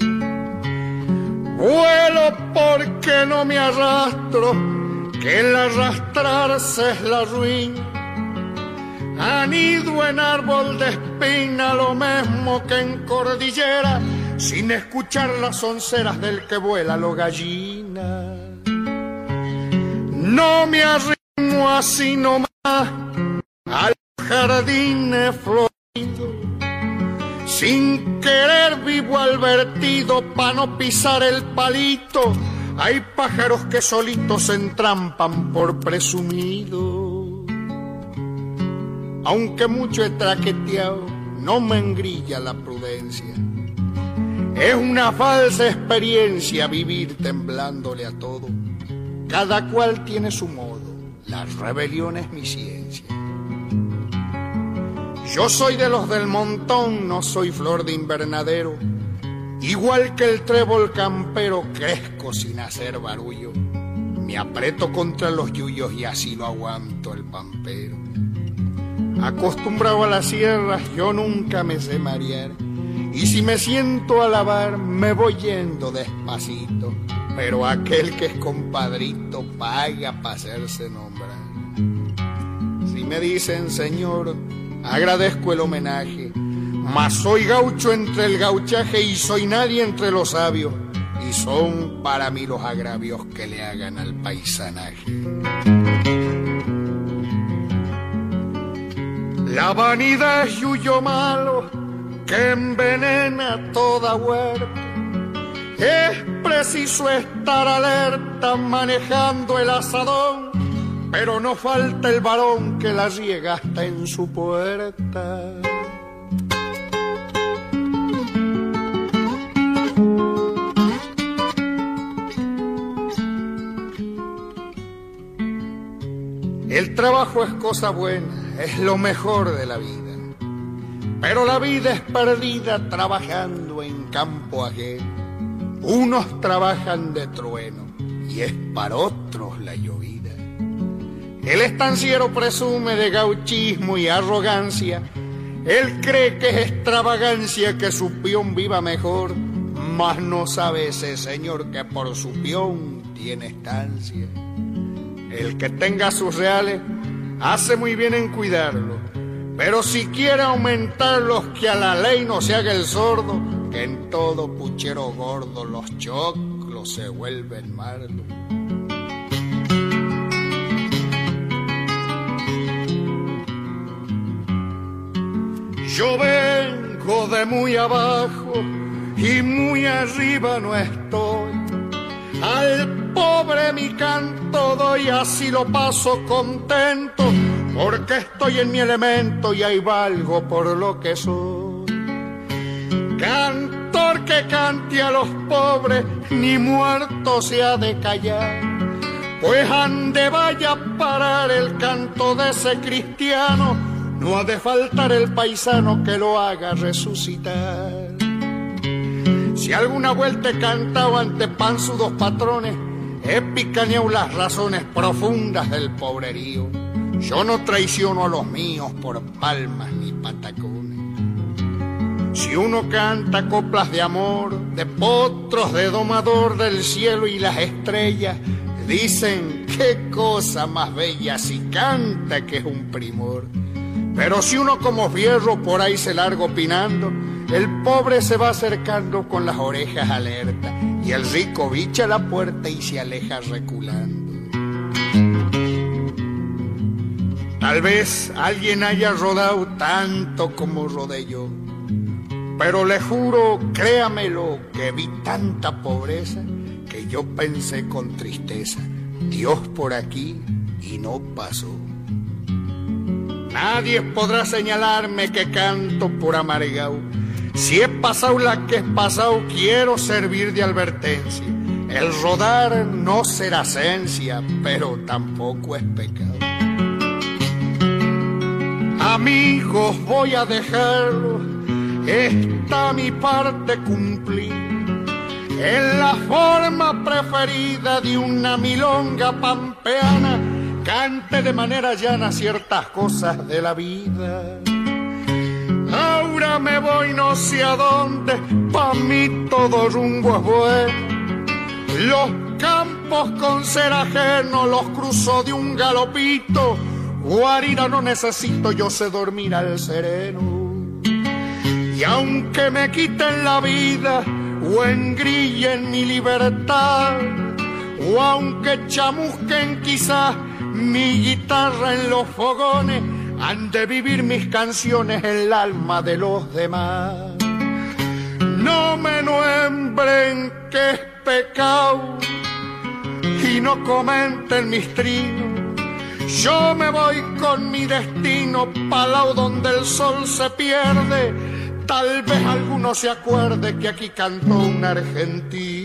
Vuelo porque no me arrastro, que el arrastrarse es la ruina. Anido en árbol de espina, lo mismo que en cordillera, sin escuchar las onceras del que vuela lo gallina. No me arrimo así nomás al jardín florido, sin querer vivo al vertido pa' no pisar el palito. Hay pájaros que solitos se entrampan por presumido. Aunque mucho he traqueteado, no me engrilla la prudencia. Es una falsa experiencia vivir temblándole a todo. Cada cual tiene su modo, la rebelión es mi ciencia. Yo soy de los del montón, no soy flor de invernadero. Igual que el trébol campero, crezco sin hacer barullo. Me aprieto contra los yuyos y así lo aguanto el pampero. Acostumbrado a las sierras, yo nunca me sé marear. Y si me siento a lavar, me voy yendo despacito. Pero aquel que es compadrito paga para hacerse nombrar. Si me dicen, señor, agradezco el homenaje. Mas soy gaucho entre el gauchaje y soy nadie entre los sabios. Y son para mí los agravios que le hagan al paisanaje. La vanidad es yuyo malo que envenena toda huerta. Es preciso estar alerta manejando el asadón, pero no falta el varón que la riega hasta en su puerta. El trabajo es cosa buena, es lo mejor de la vida. Pero la vida es perdida trabajando en campo ajeno. Unos trabajan de trueno y es para otros la llovida. El estanciero presume de gauchismo y arrogancia. Él cree que es extravagancia que su peón viva mejor, mas no sabe ese señor que por su peón tiene estancia. El que tenga sus reales hace muy bien en cuidarlo, pero si quiere aumentarlos que a la ley no se haga el sordo, que en todo puchero gordo los choclos se vuelven malos. Yo vengo de muy abajo y muy arriba no estoy. Al pobre mi canto doy, así lo paso contento, porque estoy en mi elemento y ahí valgo por lo que soy. Cantor que cante a los pobres, ni muerto se ha de callar, pues ande vaya a parar el canto de ese cristiano, no ha de faltar el paisano que lo haga resucitar. Si alguna vuelta he cantado ante pan sus dos patrones, he picaneado las razones profundas del pobrerío. Yo no traiciono a los míos por palmas ni patacones. Si uno canta coplas de amor, de potros, de domador del cielo y las estrellas, dicen qué cosa más bella si canta que es un primor. Pero si uno como fierro por ahí se larga opinando, el pobre se va acercando con las orejas alertas y el rico bicha la puerta y se aleja reculando. Tal vez alguien haya rodado tanto como rodé yo, pero le juro, créamelo, que vi tanta pobreza que yo pensé con tristeza, Dios por aquí y no pasó. Nadie podrá señalarme que canto por amargao. Si he pasado la que he pasado, quiero servir de advertencia. El rodar no será esencia, pero tampoco es pecado. Amigos, voy a dejarlo, está mi parte cumplida. En la forma preferida de una milonga pampeana, cante de manera llana ciertas cosas de la vida. Ahora me voy no sé a dónde, pa' mí todo rumbo es bueno. Los campos con ser ajeno los cruzo de un galopito. Guarida no necesito, yo sé dormir al sereno. Y aunque me quiten la vida o engrillen mi libertad, o aunque chamusquen quizás mi guitarra en los fogones, han de vivir mis canciones en el alma de los demás. No me nombren que es pecado y no comenten mis trinos. Yo me voy con mi destino palao donde el sol se pierde. Tal vez alguno se acuerde que aquí cantó un argentino.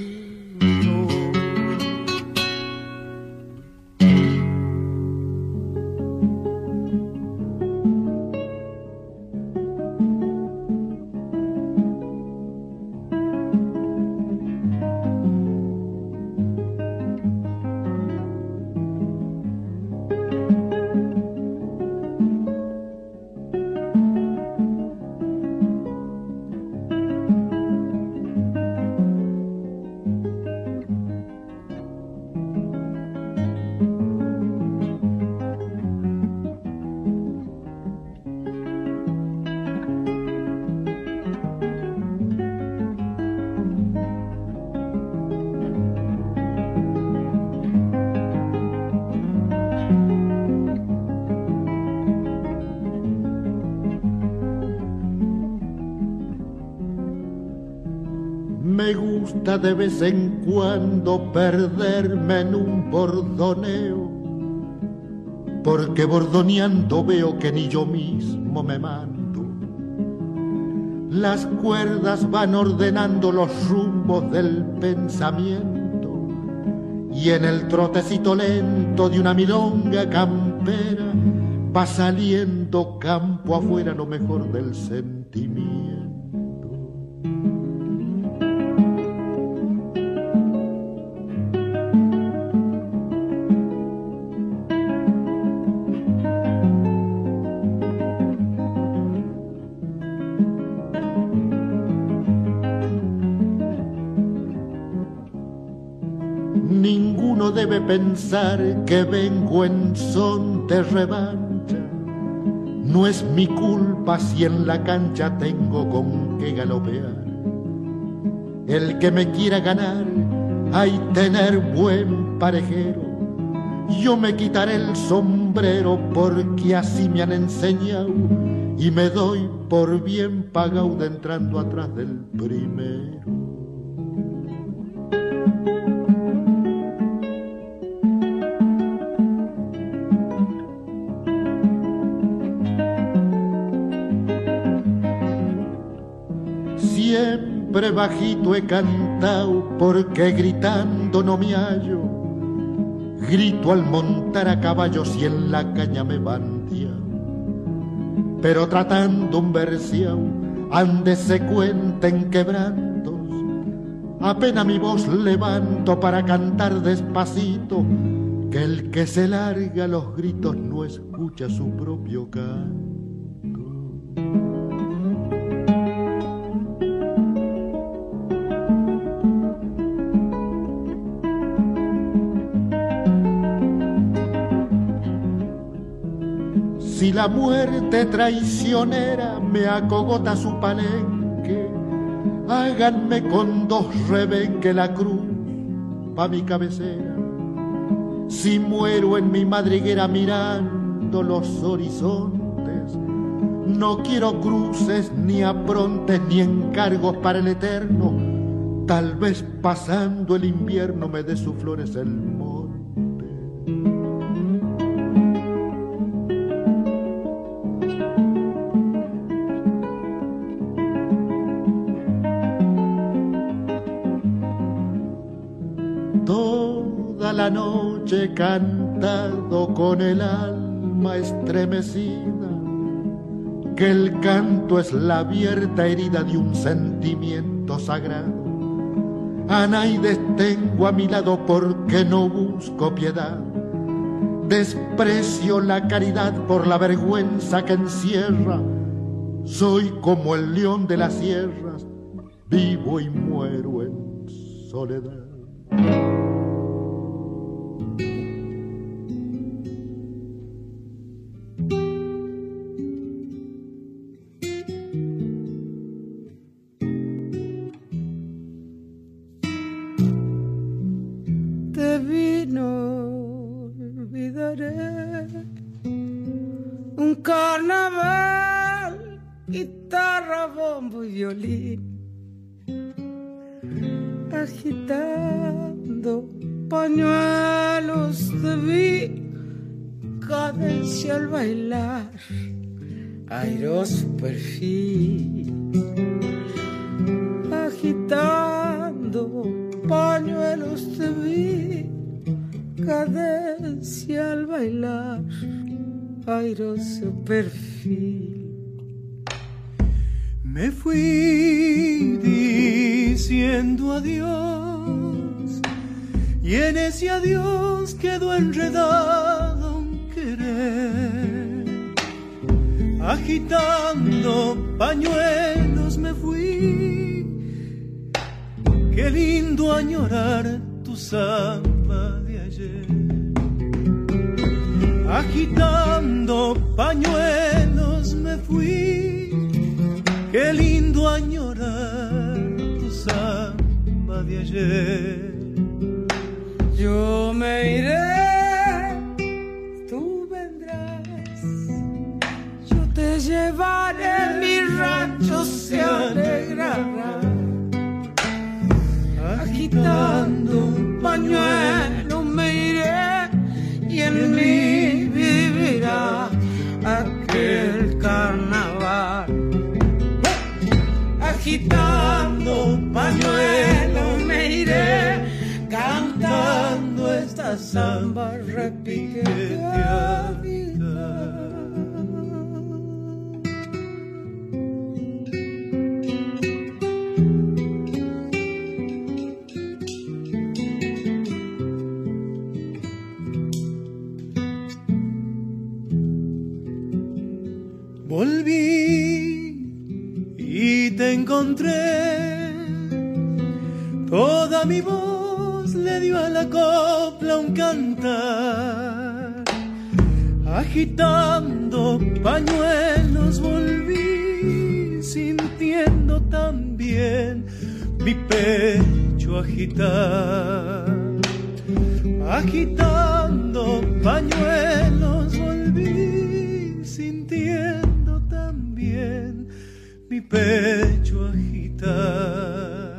De vez en cuando perderme en un bordoneo, porque bordoneando veo que ni yo mismo me mando. Las cuerdas van ordenando los rumbos del pensamiento y en el trotecito lento de una milonga campera va saliendo campo afuera lo mejor del sentimiento. Pensar que vengo en son de revancha. No es mi culpa si en la cancha tengo con qué galopear. El que me quiera ganar, hay tener buen parejero. Yo me quitaré el sombrero porque así me han enseñado y me doy por bien pagado entrando atrás del primero. Bajito he cantado porque gritando no me hallo. Grito al montar a caballo si en la caña me bandia. Pero tratando un versión, ande se cuenten quebrantos. Apenas mi voz levanto para cantar despacito, que el que se larga los gritos no escucha su propio canto. Si la muerte traicionera me acogota su palenque, háganme con dos rebenque la cruz pa' mi cabecera. Si muero en mi madriguera mirando los horizontes, no quiero cruces ni aprontes ni encargos para el eterno. Tal vez pasando el invierno me dé sus flores el monte. He cantado con el alma estremecida, que el canto es la abierta herida de un sentimiento sagrado. Anaides tengo a mi lado porque no busco piedad. Desprecio la caridad por la vergüenza que encierra. Soy como el león de las sierras, vivo y muero en soledad. Bailar, airoso perfil, agitando pañuelos de vi, cadencia al bailar, airoso perfil. Me fui diciendo adiós y en ese adiós quedó enredado un querer. Agitando pañuelos me fui, qué lindo añorar tu samba de ayer. Agitando pañuelos me fui, qué lindo añorar tu samba de ayer. Yo me iré, llevaré, mi rancho se alegrará. Agitando un pañuelo me iré y en mí vivirá aquel carnaval. Agitando un pañuelo me iré cantando esta samba repiqueteada. Toda mi voz le dio a la copla un cantar. Agitando pañuelos volví, sintiendo también mi pecho agitar. Agitando pañuelos volví, mi pecho agitar.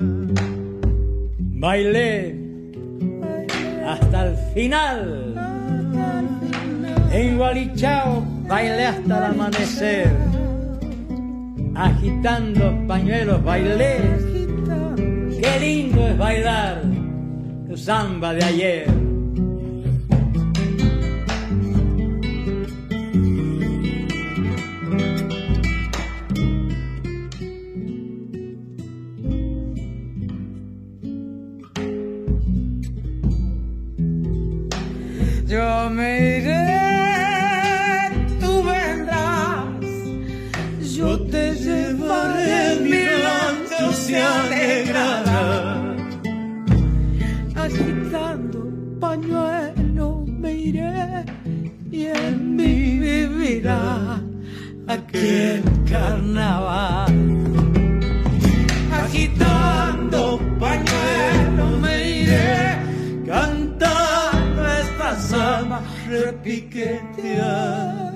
Bailé hasta el final. En Gualichao bailé hasta el amanecer. Agitando pañuelos bailé. Qué lindo es bailar tu samba de ayer. Vivirá aquel carnaval. Agitando pañuelo me iré cantando esta samba repiqueteada.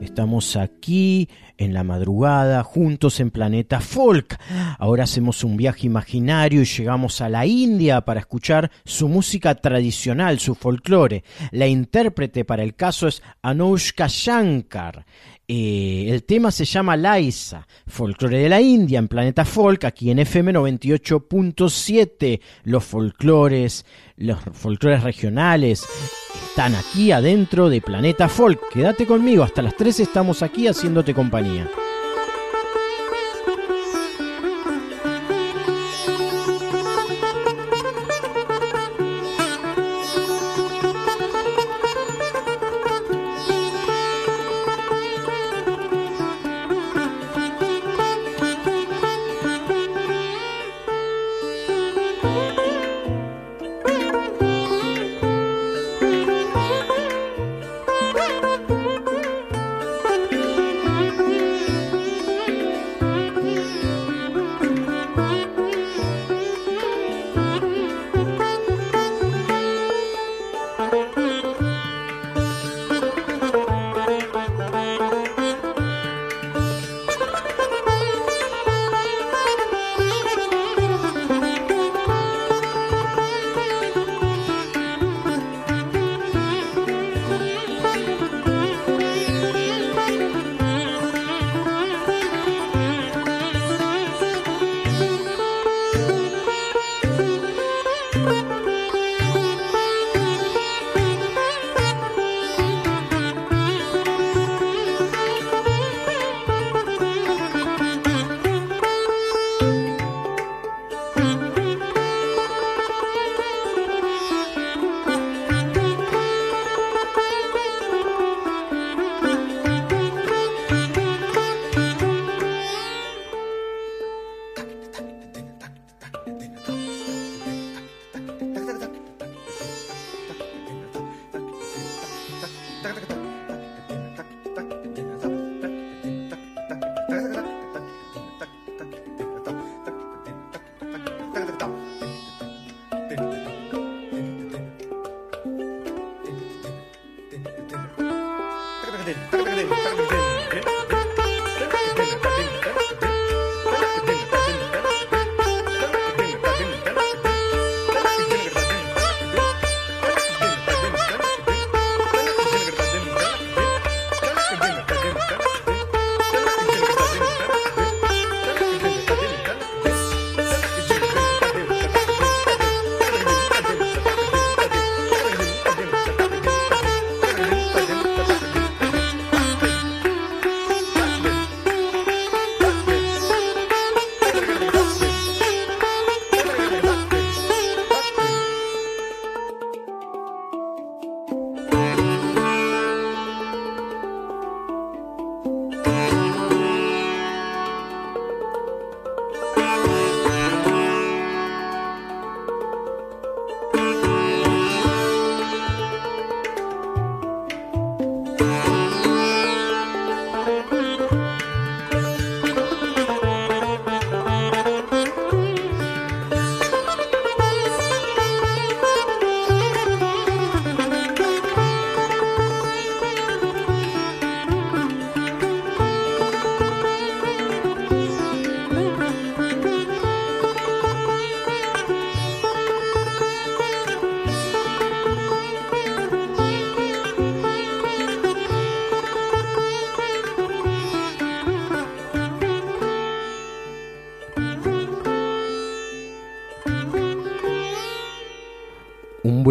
Estamos aquí en la madrugada, juntos en Planeta Folk. Ahora hacemos un viaje imaginario y llegamos a la India para escuchar su música tradicional, su folclore. La intérprete para el caso es Anushka Shankar. Eh, el tema se llama Laisa, folclore de la India en Planeta Folk, aquí en FM 98.7. Los folclores, los folclores regionales están aquí adentro de Planeta Folk. Quédate conmigo, hasta las 3 estamos aquí haciéndote compañía.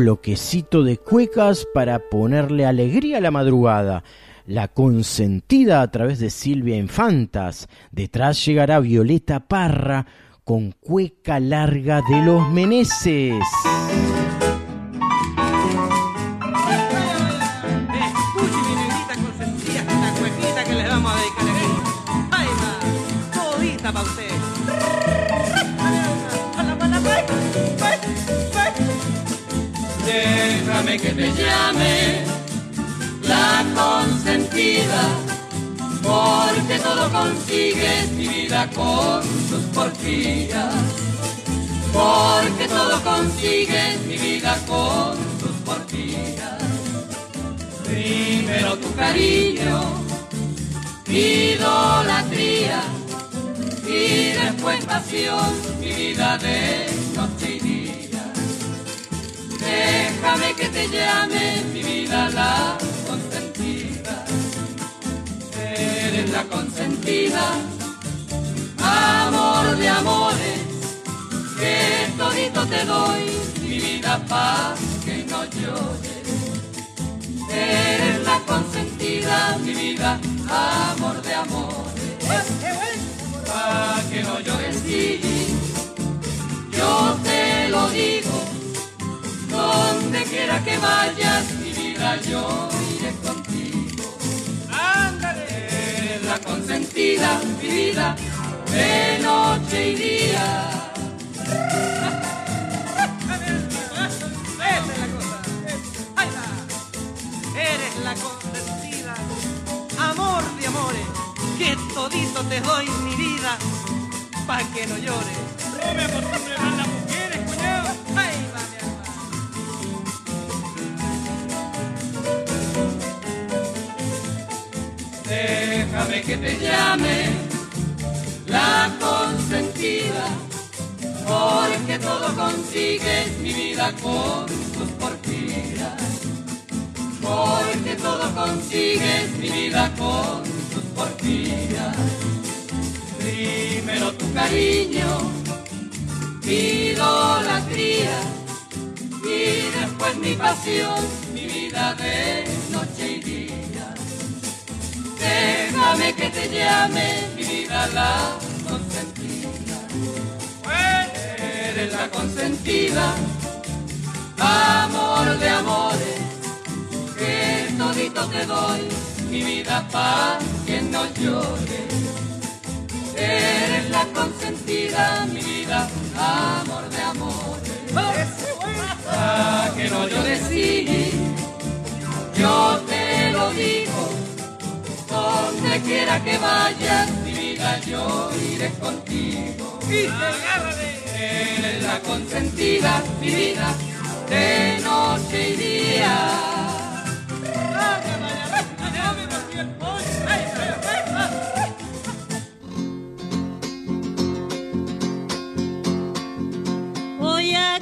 Bloquecito de cuecas para ponerle alegría a la madrugada. La consentida a través de Silvia Infantas. Detrás llegará Violeta Parra con cueca larga de los Meneses. Llame la consentida, porque todo consigues mi vida con tus porfías. Porque todo consigues mi vida con tus porfías. Primero tu cariño, idolatría, y después pasión, mi vida de noche. Déjame que te llame mi vida la consentida. Eres la consentida, amor de amores, que todito te doy, mi vida paz que no llores. Eres la consentida, mi vida, amor de amores, pa' que no llores, sí, yo te lo digo. Donde quiera que vayas, mi vida, yo iré contigo. Ándale. Eres la consentida, mi vida, de noche y día. Esa es la cosa. Ahí va. Eres la consentida, amor de amores, que todito te doy mi vida, pa' que no llores. Déjame que te llame la consentida, porque todo consigues mi vida con tus porfías. Porque todo consigues mi vida con tus porfías. Primero tu cariño, idolatría, y después mi pasión, mi vida de noche y día. Déjame que te llame mi vida la consentida. Eres la consentida, amor de amores, que todito te doy, mi vida para que no llores. Eres la consentida, mi vida, amor de amores. Pa' que no llores, sí, yo te lo digo. Donde quiera que vayas, mi vida, yo iré contigo. Eres la consentida, mi vida, de noche y día. Voy a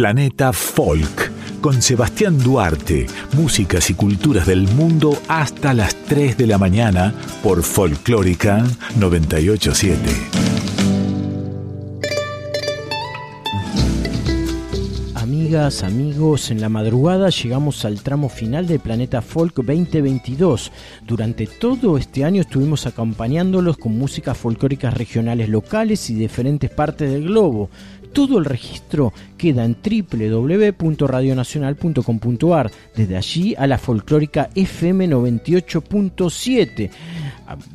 Planeta Folk con Sebastián Duarte, músicas y culturas del mundo hasta las 3 de la mañana por Folclórica 987. Amigas, amigos, en la madrugada llegamos al tramo final de Planeta Folk 2022. Durante todo este año estuvimos acompañándolos con músicas folclóricas regionales locales y diferentes partes del globo. Todo el registro queda en www.radionacional.com.ar. Desde allí a la folclórica FM 98.7.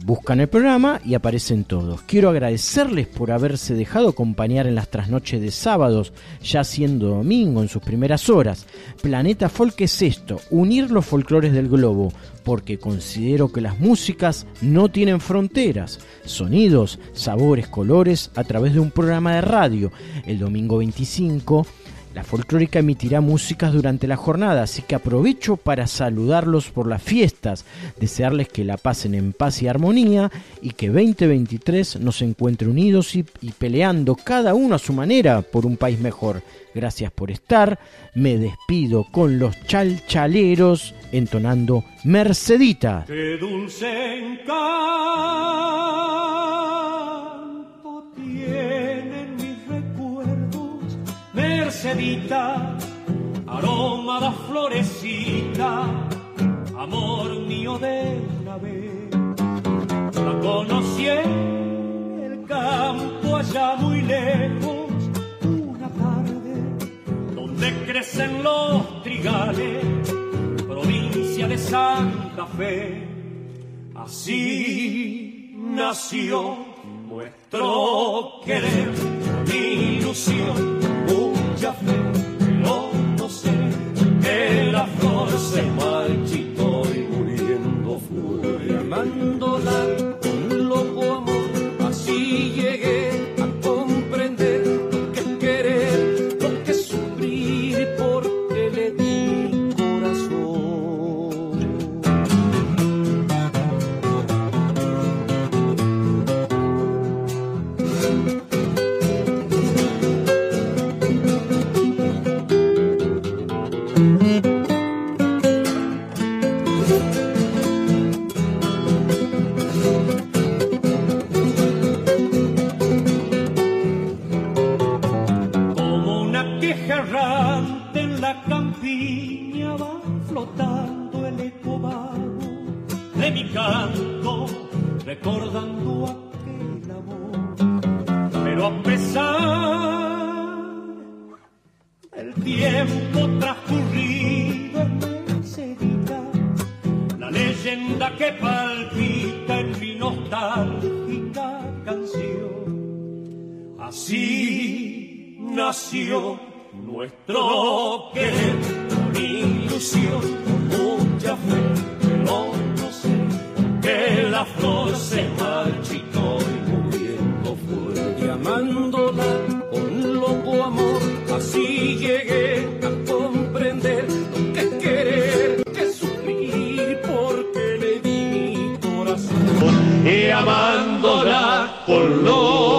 Buscan el programa y aparecen todos. Quiero agradecerles por haberse dejado acompañar en las trasnoches de sábados, ya siendo domingo en sus primeras horas. Planeta Folk es esto, unir los folclores del globo, porque considero que las músicas no tienen fronteras, sonidos, sabores, colores a través de un programa de radio. El domingo 25 la folclórica emitirá músicas durante la jornada, así que aprovecho para saludarlos por las fiestas, desearles que la pasen en paz y armonía y que 2023 nos encuentre unidos y, peleando cada uno a su manera por un país mejor. Gracias por estar, me despido con los chalchaleros entonando Mercedita. Qué dulce Mercedita, aroma da florecita, amor mío de una vez. La conocí en el campo allá muy lejos, una tarde donde crecen los trigales provincia de Santa Fe. Así nació nuestro querer, mi ilusión, no sé que la flor se marchitó y muriendo fue. Amándola con loco amor, así llegué recordando aquel amor. Pero a pesar del tiempo transcurrido en enseguida, la leyenda que palpita en mi nostálgica canción. Así nació nuestro querer con ilusión, mucha fe, que la flor se marchitó y muriendo fue. Y amándola con loco amor, así llegué a comprender lo que querer, que sufrir, porque le di mi corazón. Y amándola con loco